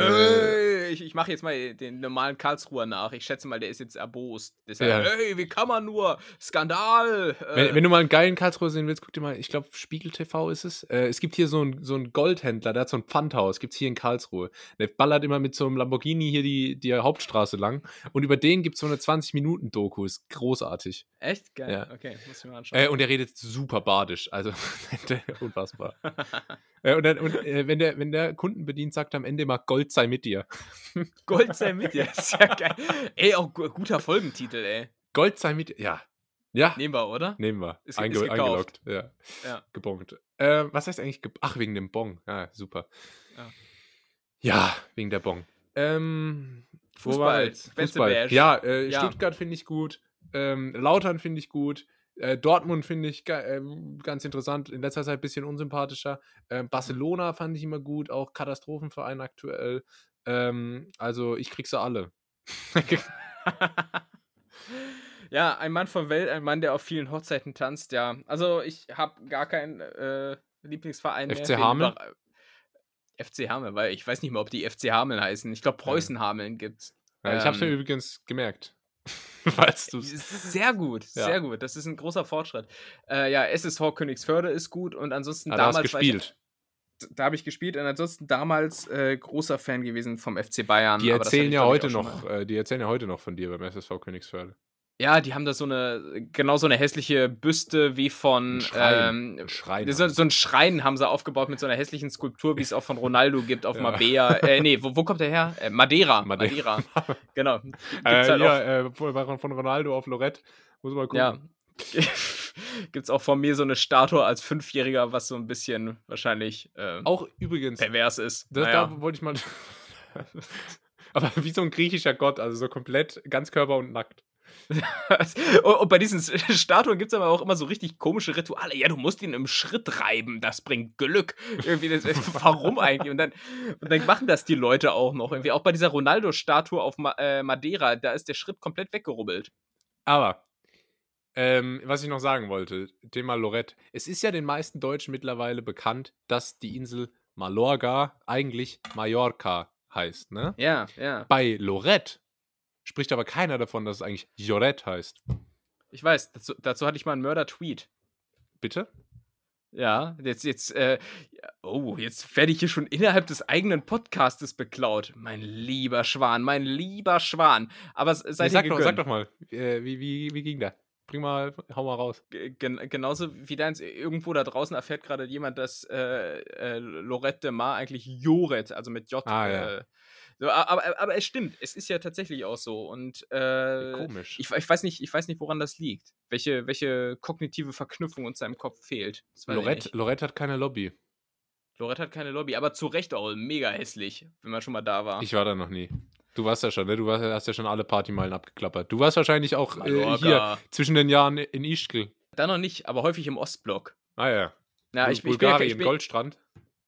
äh, ich, ich mache jetzt mal den normalen Karlsruher nach. Ich schätze mal, der ist jetzt erbost. Deshalb, ja. hey, wie kann man nur? Skandal! Äh. Wenn, wenn, du mal einen geilen Karlsruher sehen willst, guck dir mal, ich glaube, Spiegel TV ist es. Äh, es gibt hier so einen so Goldhändler, der hat so ein Pfandhaus, gibt es hier in Karlsruhe. Der ballert immer mit so einem Lamborghini hier die, die Hauptstraße lang. Und über den gibt es so eine 20-Minuten-Doku. Ist großartig. Echt? Geil. Ja. Okay, muss ich mir anschauen. Und er redet super badisch. Also, unfassbar. Und, dann, und wenn, der, wenn der Kunden bedient, sagt am Ende immer Gold sei mit dir. Gold sei mit dir, ist ja geil. Ey, auch guter Folgentitel, ey. Gold sei mit dir, ja. Ja. Nehmen wir, oder? Nehmen wir. Ist, Einge ist eingeloggt, ja. ja. Gebongt. Äh, was heißt eigentlich, ge ach, wegen dem Bong. Ja, super. Ja, ja wegen der Bong. Ähm, Fußball. Fußball. Ja, äh, ja, Stuttgart finde ich gut. Ähm, Lautern finde ich gut. Äh, Dortmund finde ich äh, ganz interessant, in letzter Zeit ein bisschen unsympathischer. Äh, Barcelona fand ich immer gut, auch Katastrophenverein aktuell. Ähm, also ich krieg sie alle. ja, ein Mann von Welt, ein Mann, der auf vielen Hochzeiten tanzt, ja. Also ich habe gar keinen äh, Lieblingsverein FC mehr. Hameln? FC Hameln, weil ich weiß nicht mehr, ob die FC Hameln heißen. Ich glaube, Preußen Hameln gibt's. Ja, ich habe es mir ähm, übrigens gemerkt. Falls du Sehr gut, ja. sehr gut. Das ist ein großer Fortschritt. Äh, ja, SSV Königsförde ist gut und ansonsten ah, damals. Da gespielt. Ich, da habe ich gespielt und ansonsten damals äh, großer Fan gewesen vom FC Bayern. Die erzählen ja heute noch, äh, die erzählen ja heute noch von dir beim SSV Königsförde. Ja, die haben da so eine, genau so eine hässliche Büste wie von. Ein Schrein. Ähm, Schrein so, so, ein Schrein haben sie aufgebaut mit so einer hässlichen Skulptur, wie es auch von Ronaldo gibt auf ja. Mabea. Äh, nee, wo, wo kommt der her? Äh, Madeira. Madeira. Madeira. genau. Äh, halt ja, äh, von Ronaldo auf Lorette. Muss man gucken. Ja. Gibt's auch von mir so eine Statue als Fünfjähriger, was so ein bisschen wahrscheinlich. Äh, auch übrigens. Pervers ist. Das, naja. Da wollte ich mal. Aber wie so ein griechischer Gott, also so komplett Ganzkörper und nackt. und bei diesen Statuen gibt es aber auch immer so richtig komische Rituale. Ja, du musst ihn im Schritt reiben, das bringt Glück. Irgendwie das, warum eigentlich? Und dann, und dann machen das die Leute auch noch. Irgendwie auch bei dieser Ronaldo-Statue auf Ma äh, Madeira, da ist der Schritt komplett weggerubbelt. Aber, ähm, was ich noch sagen wollte, Thema Lorette. Es ist ja den meisten Deutschen mittlerweile bekannt, dass die Insel Mallorca eigentlich Mallorca heißt, ne? Ja, ja. Bei Lorette spricht aber keiner davon, dass es eigentlich Jorette heißt. Ich weiß, dazu, dazu hatte ich mal einen Mörder-Tweet. Bitte? Ja, jetzt, jetzt, äh, oh, jetzt werde ich hier schon innerhalb des eigenen Podcastes beklaut. Mein lieber Schwan, mein lieber Schwan. Aber seid ja, sag, doch, sag doch mal, äh, wie, wie, wie ging der? Bring mal, hau mal raus. Gen genauso wie deins, irgendwo da draußen erfährt gerade jemand, dass äh, äh, Lorette de Mar eigentlich Joret, also mit J, ah, ja. So, aber, aber es stimmt, es ist ja tatsächlich auch so. Und äh, komisch. Ich, ich, weiß nicht, ich weiß nicht, woran das liegt. Welche, welche kognitive Verknüpfung uns seinem Kopf fehlt. Lorette, Lorette hat keine Lobby. Lorette hat keine Lobby, aber zu Recht auch mega hässlich, wenn man schon mal da war. Ich war da noch nie. Du warst ja schon, ne? Du warst, hast ja schon alle Partymeilen abgeklappert. Du warst wahrscheinlich auch äh, hier zwischen den Jahren in Ischgl. Da noch nicht, aber häufig im Ostblock. Ah ja. Ja, ich, Bulgarien, ich, ich bin, Goldstrand.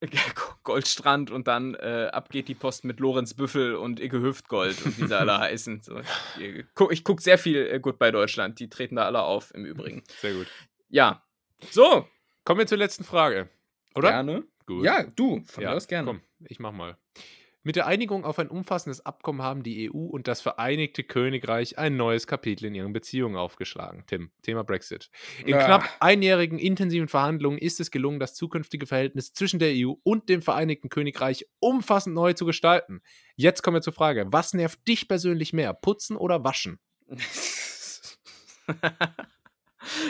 Goldstrand und dann äh, ab geht die Post mit Lorenz Büffel und Icke Hüftgold und wie sie alle heißen. So, ich, guck, ich gucke sehr viel äh, gut bei Deutschland. Die treten da alle auf im Übrigen. Sehr gut. Ja. So. Kommen wir zur letzten Frage. Oder? Gerne. Gut. Ja, du, von ja, mir aus gerne. Komm, ich mach mal. Mit der Einigung auf ein umfassendes Abkommen haben die EU und das Vereinigte Königreich ein neues Kapitel in ihren Beziehungen aufgeschlagen. Tim, Thema Brexit. In ja. knapp einjährigen intensiven Verhandlungen ist es gelungen, das zukünftige Verhältnis zwischen der EU und dem Vereinigten Königreich umfassend neu zu gestalten. Jetzt kommen wir zur Frage: Was nervt dich persönlich mehr, putzen oder waschen?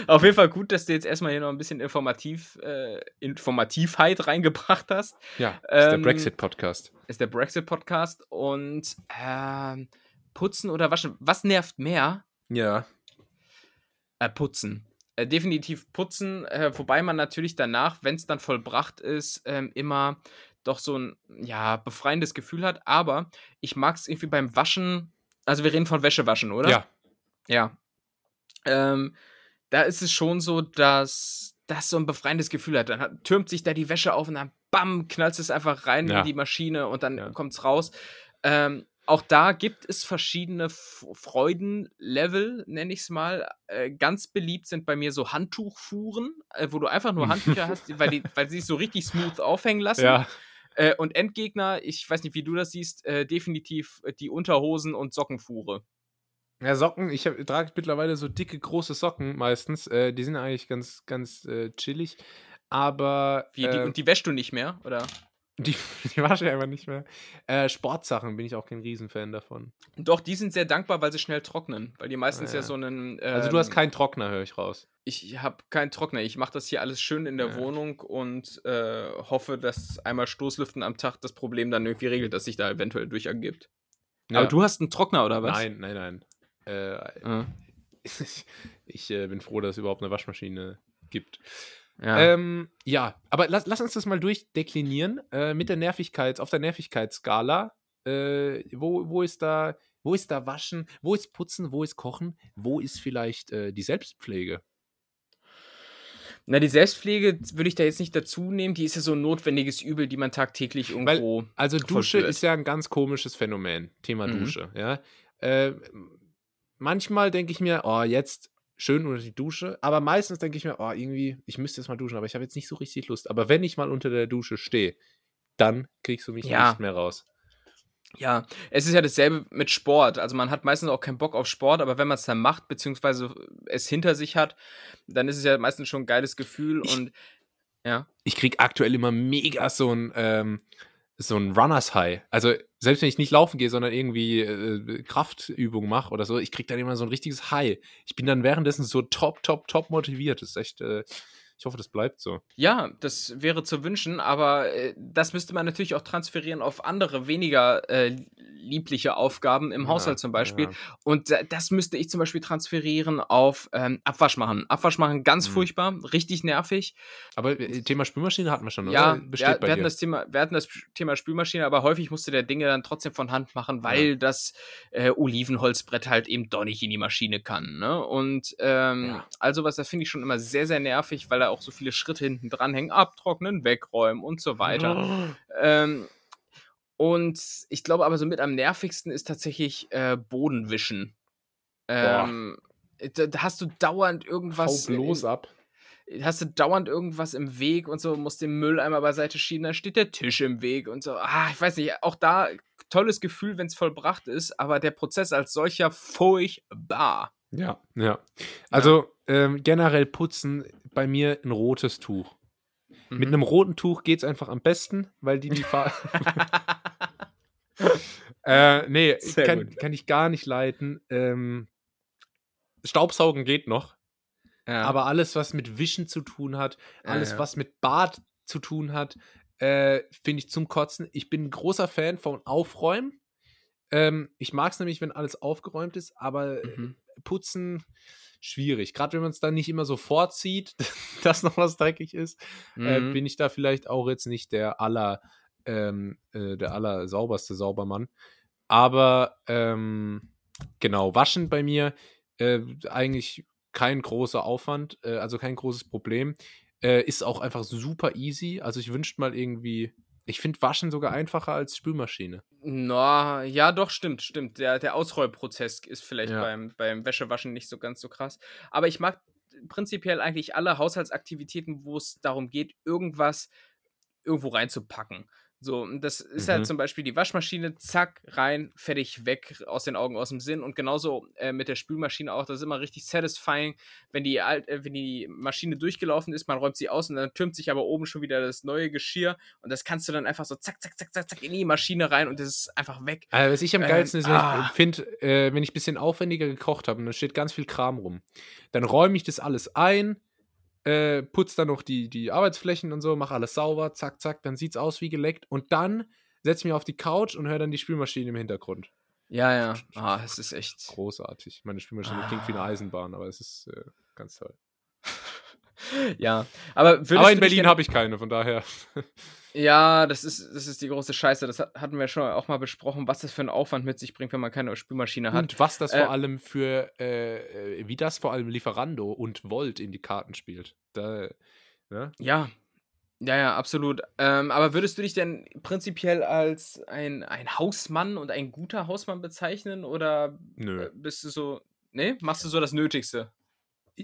Auf jeden Fall gut, dass du jetzt erstmal hier noch ein bisschen informativ, äh, Informativheit reingebracht hast. Ja, ist der ähm, Brexit-Podcast. Ist der Brexit-Podcast und ähm, putzen oder waschen. Was nervt mehr? Ja. Äh, putzen. Äh, definitiv putzen, äh, wobei man natürlich danach, wenn es dann vollbracht ist, ähm, immer doch so ein ja, befreiendes Gefühl hat. Aber ich mag es irgendwie beim Waschen. Also wir reden von Wäsche waschen, oder? Ja. Ja. Ähm, da ist es schon so, dass das so ein befreiendes Gefühl hat. Dann hat, türmt sich da die Wäsche auf und dann bam, knallt es einfach rein ja. in die Maschine und dann ja. kommt es raus. Ähm, auch da gibt es verschiedene Freudenlevel, nenne ich es mal. Äh, ganz beliebt sind bei mir so Handtuchfuhren, äh, wo du einfach nur Handtücher hast, weil, die, weil sie sich so richtig smooth aufhängen lassen. Ja. Äh, und Endgegner, ich weiß nicht, wie du das siehst, äh, definitiv die Unterhosen und Sockenfuhre. Ja, Socken, ich hab, trage mittlerweile so dicke, große Socken meistens. Äh, die sind eigentlich ganz, ganz äh, chillig. Aber. Wie, die, äh, und die wäschst du nicht mehr, oder? Die, die wasche ich einfach nicht mehr. Äh, Sportsachen bin ich auch kein Riesenfan davon. Doch, die sind sehr dankbar, weil sie schnell trocknen. Weil die meistens ja, ja so einen. Ähm, also, du hast ähm, keinen Trockner, höre ich raus. Ich habe keinen Trockner. Ich mache das hier alles schön in der ja. Wohnung und äh, hoffe, dass einmal Stoßlüften am Tag das Problem dann irgendwie regelt, dass sich da eventuell durch ergibt. Ja. Aber du hast einen Trockner, oder was? Nein, nein, nein. Äh, mhm. ich, ich äh, bin froh, dass es überhaupt eine Waschmaschine gibt. Ja, ähm, ja aber lass, lass uns das mal durchdeklinieren äh, mit der Nervigkeit, auf der Nervigkeitsskala. Äh, wo, wo ist da, wo ist da Waschen, wo ist Putzen, wo ist Kochen, wo ist vielleicht äh, die Selbstpflege? Na, die Selbstpflege würde ich da jetzt nicht dazu nehmen, die ist ja so ein notwendiges Übel, die man tagtäglich irgendwo. Weil, also Dusche vollführt. ist ja ein ganz komisches Phänomen, Thema mhm. Dusche, ja. Äh, manchmal denke ich mir, oh, jetzt schön unter die Dusche, aber meistens denke ich mir, oh, irgendwie, ich müsste jetzt mal duschen, aber ich habe jetzt nicht so richtig Lust. Aber wenn ich mal unter der Dusche stehe, dann kriegst du mich ja. nicht mehr raus. Ja, es ist ja dasselbe mit Sport. Also man hat meistens auch keinen Bock auf Sport, aber wenn man es dann macht, beziehungsweise es hinter sich hat, dann ist es ja meistens schon ein geiles Gefühl ich, und ja. Ich kriege aktuell immer mega so ein, ähm, so ein Runners High. Also selbst wenn ich nicht laufen gehe, sondern irgendwie äh, Kraftübungen mache oder so, ich kriege dann immer so ein richtiges High. Ich bin dann währenddessen so top, top, top motiviert. Das ist echt, äh, ich hoffe, das bleibt so. Ja, das wäre zu wünschen, aber äh, das müsste man natürlich auch transferieren auf andere, weniger äh, liebliche Aufgaben im ja, Haushalt zum Beispiel. Ja. Und das müsste ich zum Beispiel transferieren auf ähm, Abwasch machen. Abwasch machen ganz mhm. furchtbar, richtig nervig. Aber äh, Thema Spülmaschine hatten wir schon, ja, oder? Besteht ja, wir, hatten das Thema, wir hatten das Thema Spülmaschine, aber häufig musste der Dinge dann trotzdem von Hand machen, weil das äh, Olivenholzbrett halt eben doch nicht in die Maschine kann. Ne? Und ähm, also was, das finde ich schon immer sehr, sehr nervig, weil da auch so viele Schritte hinten dranhängen. Abtrocknen, wegräumen und so weiter. ähm, und ich glaube aber so mit am nervigsten ist tatsächlich äh, Bodenwischen. Ähm, da, da, hast du dauernd irgendwas. Hau bloß ab. Hast du dauernd irgendwas im Weg und so, musst den Mülleimer beiseite schieben, dann steht der Tisch im Weg und so. Ah, ich weiß nicht, auch da tolles Gefühl, wenn es vollbracht ist, aber der Prozess als solcher furchtbar. Ja, ja. Also ja. Ähm, generell putzen bei mir ein rotes Tuch. Mhm. Mit einem roten Tuch geht es einfach am besten, weil die die Farbe. äh, nee, kann, kann, ich gar nicht leiten. Ähm, Staubsaugen geht noch. Ja. Aber alles, was mit Wischen zu tun hat, alles, ja, ja. was mit Bad zu tun hat, äh, finde ich zum Kotzen. Ich bin ein großer Fan von Aufräumen. Ähm, ich mag es nämlich, wenn alles aufgeräumt ist, aber mhm. putzen schwierig. Gerade wenn man es dann nicht immer so vorzieht, dass noch was dreckig ist, äh, mhm. äh, bin ich da vielleicht auch jetzt nicht der aller, ähm, äh, der aller sauberste Saubermann. Aber ähm, genau, waschen bei mir äh, eigentlich kein großer Aufwand, äh, also kein großes Problem. Äh, ist auch einfach super easy. Also ich wünschte mal irgendwie ich finde Waschen sogar einfacher als Spülmaschine. Na, ja, doch, stimmt, stimmt. Der, der Ausrollprozess ist vielleicht ja. beim, beim Wäschewaschen nicht so ganz so krass. Aber ich mag prinzipiell eigentlich alle Haushaltsaktivitäten, wo es darum geht, irgendwas irgendwo reinzupacken. So, das ist halt mhm. halt zum Beispiel die Waschmaschine, zack, rein, fertig, weg, aus den Augen, aus dem Sinn. Und genauso äh, mit der Spülmaschine auch. Das ist immer richtig satisfying, wenn die, alt, äh, wenn die Maschine durchgelaufen ist, man räumt sie aus und dann türmt sich aber oben schon wieder das neue Geschirr. Und das kannst du dann einfach so zack, zack, zack, zack, zack in die Maschine rein und das ist einfach weg. Also, was ich am ähm, geilsten ist, ah. ich finde, äh, wenn ich ein bisschen aufwendiger gekocht habe und da steht ganz viel Kram rum, dann räume ich das alles ein äh, putz dann noch die, die Arbeitsflächen und so, mach alles sauber, zack, zack, dann sieht's aus wie geleckt und dann setz mich auf die Couch und höre dann die Spülmaschine im Hintergrund. Ja, ja. Ah, es ist echt großartig. Meine Spülmaschine ah. klingt wie eine ah. Eisenbahn, aber es ist äh, ganz toll. ja, aber, aber in Berlin habe ich keine, von daher. Ja, das ist, das ist die große Scheiße. Das hatten wir schon auch mal besprochen, was das für einen Aufwand mit sich bringt, wenn man keine Spülmaschine hat. Und was das äh, vor allem für, äh, wie das vor allem Lieferando und Volt in die Karten spielt. Da, ne? Ja, ja, ja, absolut. Ähm, aber würdest du dich denn prinzipiell als ein, ein Hausmann und ein guter Hausmann bezeichnen? Oder Nö. Äh, bist du so, nee, machst du so das Nötigste?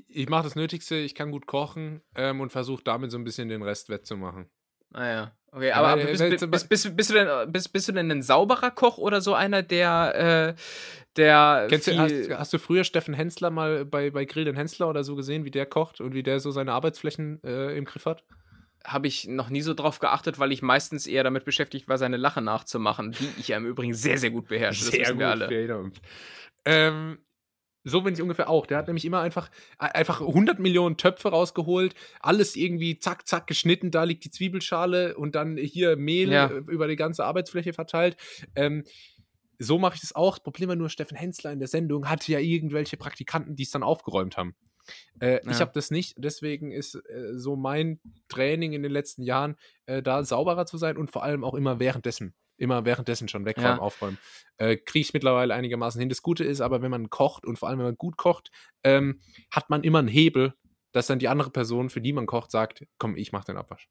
Ich, mache das Nötigste, ich kann gut kochen ähm, und versuche damit so ein bisschen den Rest wettzumachen. Ah ja. Okay, aber, aber bist, bist, bist, bist, bist, du denn, bist, bist du denn ein sauberer Koch oder so einer, der, äh, der. Kennst du, hast, hast, du früher Steffen Hensler mal bei, bei Grill den Hensler oder so gesehen, wie der kocht und wie der so seine Arbeitsflächen äh, im Griff hat? Habe ich noch nie so drauf geachtet, weil ich meistens eher damit beschäftigt war, seine Lache nachzumachen, die ich ja im Übrigen sehr, sehr gut beherrsche. Sehr das wissen gut, wir alle. Ähm, so bin ich ungefähr auch. Der hat nämlich immer einfach, einfach 100 Millionen Töpfe rausgeholt, alles irgendwie zack, zack geschnitten, da liegt die Zwiebelschale und dann hier Mehl ja. Äh, über die ganze Arbeitsfläche verteilt. Ähm, so mache ich das auch. Das Problem war nur, Steffen Hensler in der Sendung hatte ja irgendwelche Praktikanten, die es dann aufgeräumt haben. Äh, ja. Ich habe das nicht, deswegen ist äh, so mein Training in den letzten Jahren, äh, da sauberer zu sein und vor allem auch immer währenddessen immer währenddessen schon wegräumen, ja. aufräumen. Äh, Kriege ich mittlerweile einigermaßen hin. Das Gute ist aber, wenn man kocht und vor allem, wenn man gut kocht, ähm, hat man immer einen Hebel, dass dann die andere Person, für die man kocht, sagt, komm, ich mach den Abwasch.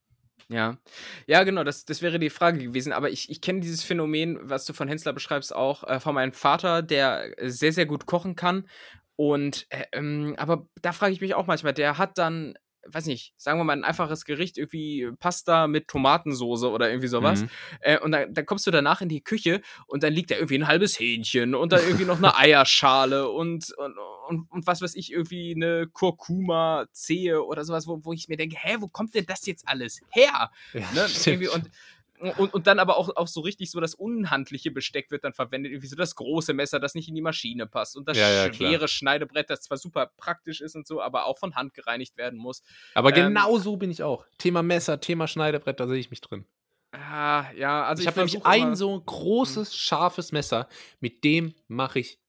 Ja, ja, genau, das, das wäre die Frage gewesen. Aber ich, ich kenne dieses Phänomen, was du von Hensler beschreibst, auch äh, von meinem Vater, der sehr, sehr gut kochen kann. Und, äh, ähm, aber da frage ich mich auch manchmal, der hat dann weiß nicht, sagen wir mal ein einfaches Gericht, irgendwie Pasta mit Tomatensoße oder irgendwie sowas. Mhm. Äh, und dann, dann, kommst du danach in die Küche und dann liegt da irgendwie ein halbes Hähnchen und dann irgendwie noch eine Eierschale und, und, und, und, was weiß ich, irgendwie eine Kurkuma-Zehe oder sowas, wo, wo ich mir denke, hä, wo kommt denn das jetzt alles her? Ja, ne? und und, und dann aber auch, auch so richtig so das unhandliche Besteck wird dann verwendet, irgendwie so das große Messer, das nicht in die Maschine passt und das ja, ja, schwere klar. Schneidebrett, das zwar super praktisch ist und so, aber auch von Hand gereinigt werden muss. Aber ähm, genau so bin ich auch. Thema Messer, Thema Schneidebrett, da sehe ich mich drin. Ah, ja, also ich, ich habe nämlich ein so großes, hm. scharfes Messer, mit dem mache ich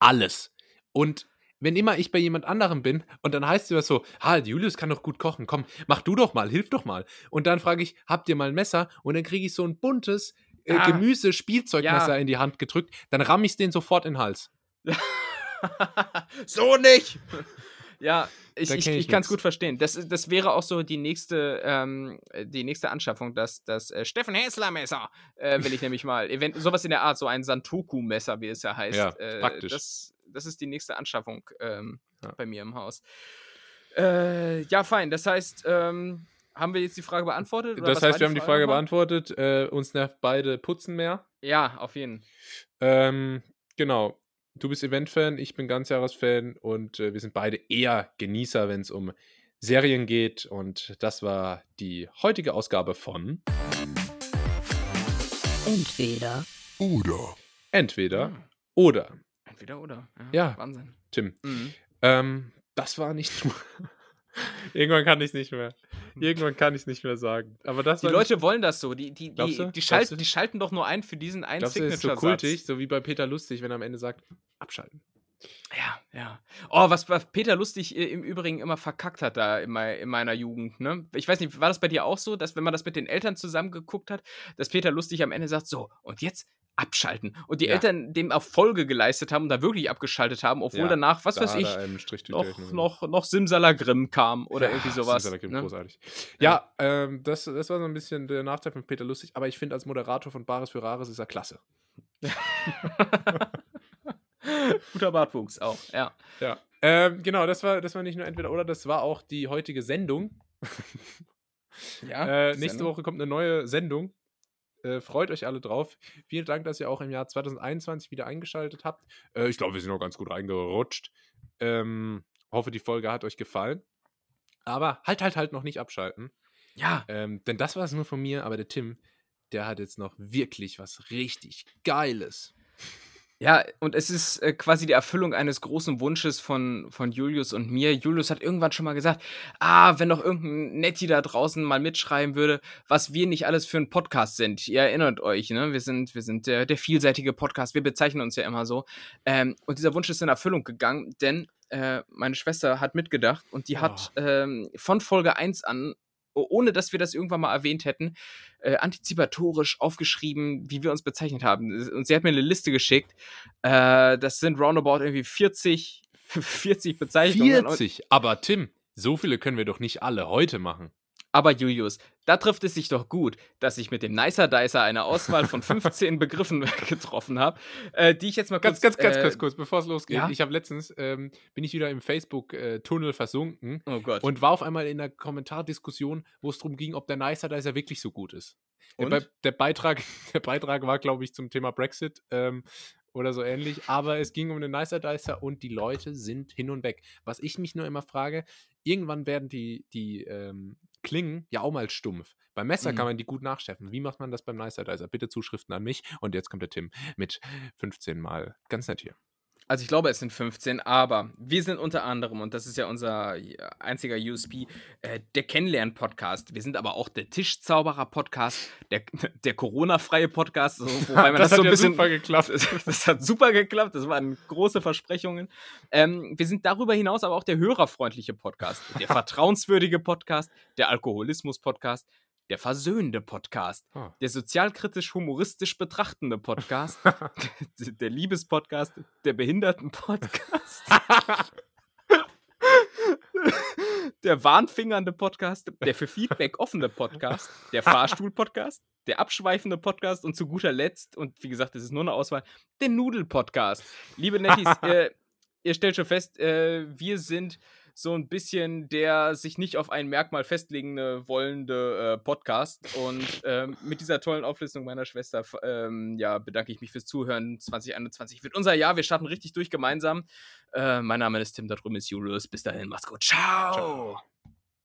alles. Und wenn immer ich bei jemand anderem bin und dann heißt es immer so, ha, Julius kann doch gut kochen, komm, mach du doch mal, hilf doch mal. Und dann frage ich, habt ihr mal ein Messer? Und dann kriege ich so ein buntes äh, ah, Gemüse-Spielzeugmesser ja. in die Hand gedrückt, dann ramm ich den sofort in den Hals. so nicht! Ja, ich, ich, ich kann es gut verstehen. Das, das wäre auch so die nächste, ähm, die nächste Anschaffung, das, das äh, Steffen Häsler-Messer, äh, will ich nämlich mal. Event sowas in der Art, so ein Santoku-Messer, wie es ja heißt. Ja, äh, praktisch. Das, das ist die nächste Anschaffung ähm, ja. bei mir im Haus. Äh, ja, fein. Das heißt, ähm, haben wir jetzt die Frage beantwortet? das heißt, wir haben die Frage war? beantwortet. Äh, uns nervt beide Putzen mehr. Ja, auf jeden Fall. Ähm, genau. Du bist Event-Fan, ich bin Ganzjahres-Fan und äh, wir sind beide eher Genießer, wenn es um Serien geht. Und das war die heutige Ausgabe von Entweder oder. Entweder hm. oder. Entweder oder. Ja, ja. Wahnsinn. Tim. Mhm. Ähm, das war nicht du. Irgendwann kann ich es nicht mehr. Irgendwann kann ich es nicht mehr sagen. Aber das die Leute nicht... wollen das so. Die, die, die, die, schalten, die schalten doch nur ein für diesen einen signature ist so kultig, so wie bei Peter Lustig, wenn er am Ende sagt, abschalten. Ja, ja. Oh, was, was Peter Lustig äh, im Übrigen immer verkackt hat da in, mein, in, meiner Jugend, ne? Ich weiß nicht, war das bei dir auch so, dass wenn man das mit den Eltern zusammen geguckt hat, dass Peter Lustig am Ende sagt, so, und jetzt abschalten. Und die ja. Eltern dem auch Folge geleistet haben und da wirklich abgeschaltet haben, obwohl ja, danach, was da weiß ich, noch, noch, noch Simsalagrim kam oder ja, irgendwie sowas. Simsalagrim, ne? großartig. Ja, ähm, das, das war so ein bisschen der Nachteil von Peter Lustig, aber ich finde, als Moderator von Bares für Rares ist er klasse. Guter Bartwuchs auch, ja. Ja. Ähm, genau, das war, das war nicht nur entweder oder, das war auch die heutige Sendung. ja. Äh, nächste Sendung. Woche kommt eine neue Sendung. Äh, freut euch alle drauf. Vielen Dank, dass ihr auch im Jahr 2021 wieder eingeschaltet habt. Äh, ich glaube, wir sind noch ganz gut reingerutscht. Ähm, hoffe, die Folge hat euch gefallen. Aber halt, halt, halt noch nicht abschalten. Ja. Ähm, denn das war es nur von mir, aber der Tim, der hat jetzt noch wirklich was richtig Geiles. Ja, und es ist äh, quasi die Erfüllung eines großen Wunsches von, von Julius und mir. Julius hat irgendwann schon mal gesagt, ah, wenn doch irgendein Netti da draußen mal mitschreiben würde, was wir nicht alles für ein Podcast sind. Ihr erinnert euch, ne? Wir sind, wir sind der, der vielseitige Podcast, wir bezeichnen uns ja immer so. Ähm, und dieser Wunsch ist in Erfüllung gegangen, denn äh, meine Schwester hat mitgedacht und die oh. hat ähm, von Folge 1 an ohne dass wir das irgendwann mal erwähnt hätten, äh, antizipatorisch aufgeschrieben, wie wir uns bezeichnet haben. Und sie hat mir eine Liste geschickt. Äh, das sind roundabout irgendwie 40, 40 Bezeichnungen. 40? Aber Tim, so viele können wir doch nicht alle heute machen. Aber Julius, da trifft es sich doch gut, dass ich mit dem Nicer Dicer eine Auswahl von 15 Begriffen getroffen habe, äh, die ich jetzt mal kurz... Ganz, ganz, äh, ganz kurz, bevor es losgeht. Ja? Ich habe letztens, ähm, bin ich wieder im Facebook-Tunnel versunken oh und war auf einmal in einer Kommentardiskussion, wo es darum ging, ob der Nicer Dicer wirklich so gut ist. Der, der, Beitrag, der Beitrag war, glaube ich, zum Thema Brexit. Ähm, oder so ähnlich. Aber es ging um den Nicer Dicer und die Leute sind hin und weg. Was ich mich nur immer frage, irgendwann werden die, die ähm, Klingen ja auch mal stumpf. Beim Messer mhm. kann man die gut nachschärfen. Wie macht man das beim Nicer Dicer? Bitte Zuschriften an mich. Und jetzt kommt der Tim mit 15 Mal. Ganz nett hier. Also ich glaube, es sind 15, aber wir sind unter anderem, und das ist ja unser einziger USP, äh, der Kennenlernen-Podcast. Wir sind aber auch der Tischzauberer-Podcast, der, der Corona-freie Podcast, so, wobei man das, das so ein ja bisschen. super geklappt. Das hat super geklappt, das waren große Versprechungen. Ähm, wir sind darüber hinaus aber auch der hörerfreundliche Podcast, der vertrauenswürdige Podcast, der Alkoholismus-Podcast, der versöhnende Podcast, oh. der sozialkritisch-humoristisch betrachtende Podcast, der Liebespodcast, der Behinderten-Podcast, der warnfingernde Podcast, der für Feedback offene Podcast, der Fahrstuhl-Podcast, der abschweifende Podcast. Und zu guter Letzt, und wie gesagt, das ist nur eine Auswahl, der Nudel-Podcast. Liebe Nettis, äh, ihr stellt schon fest, äh, wir sind so ein bisschen der sich nicht auf ein Merkmal festlegen wollende äh, Podcast. Und ähm, mit dieser tollen Auflistung meiner Schwester ähm, ja, bedanke ich mich fürs Zuhören. 2021 wird unser Jahr. Wir starten richtig durch gemeinsam. Äh, mein Name ist Tim, da drüben ist Julius. Bis dahin, mach's gut. Ciao. Ciao.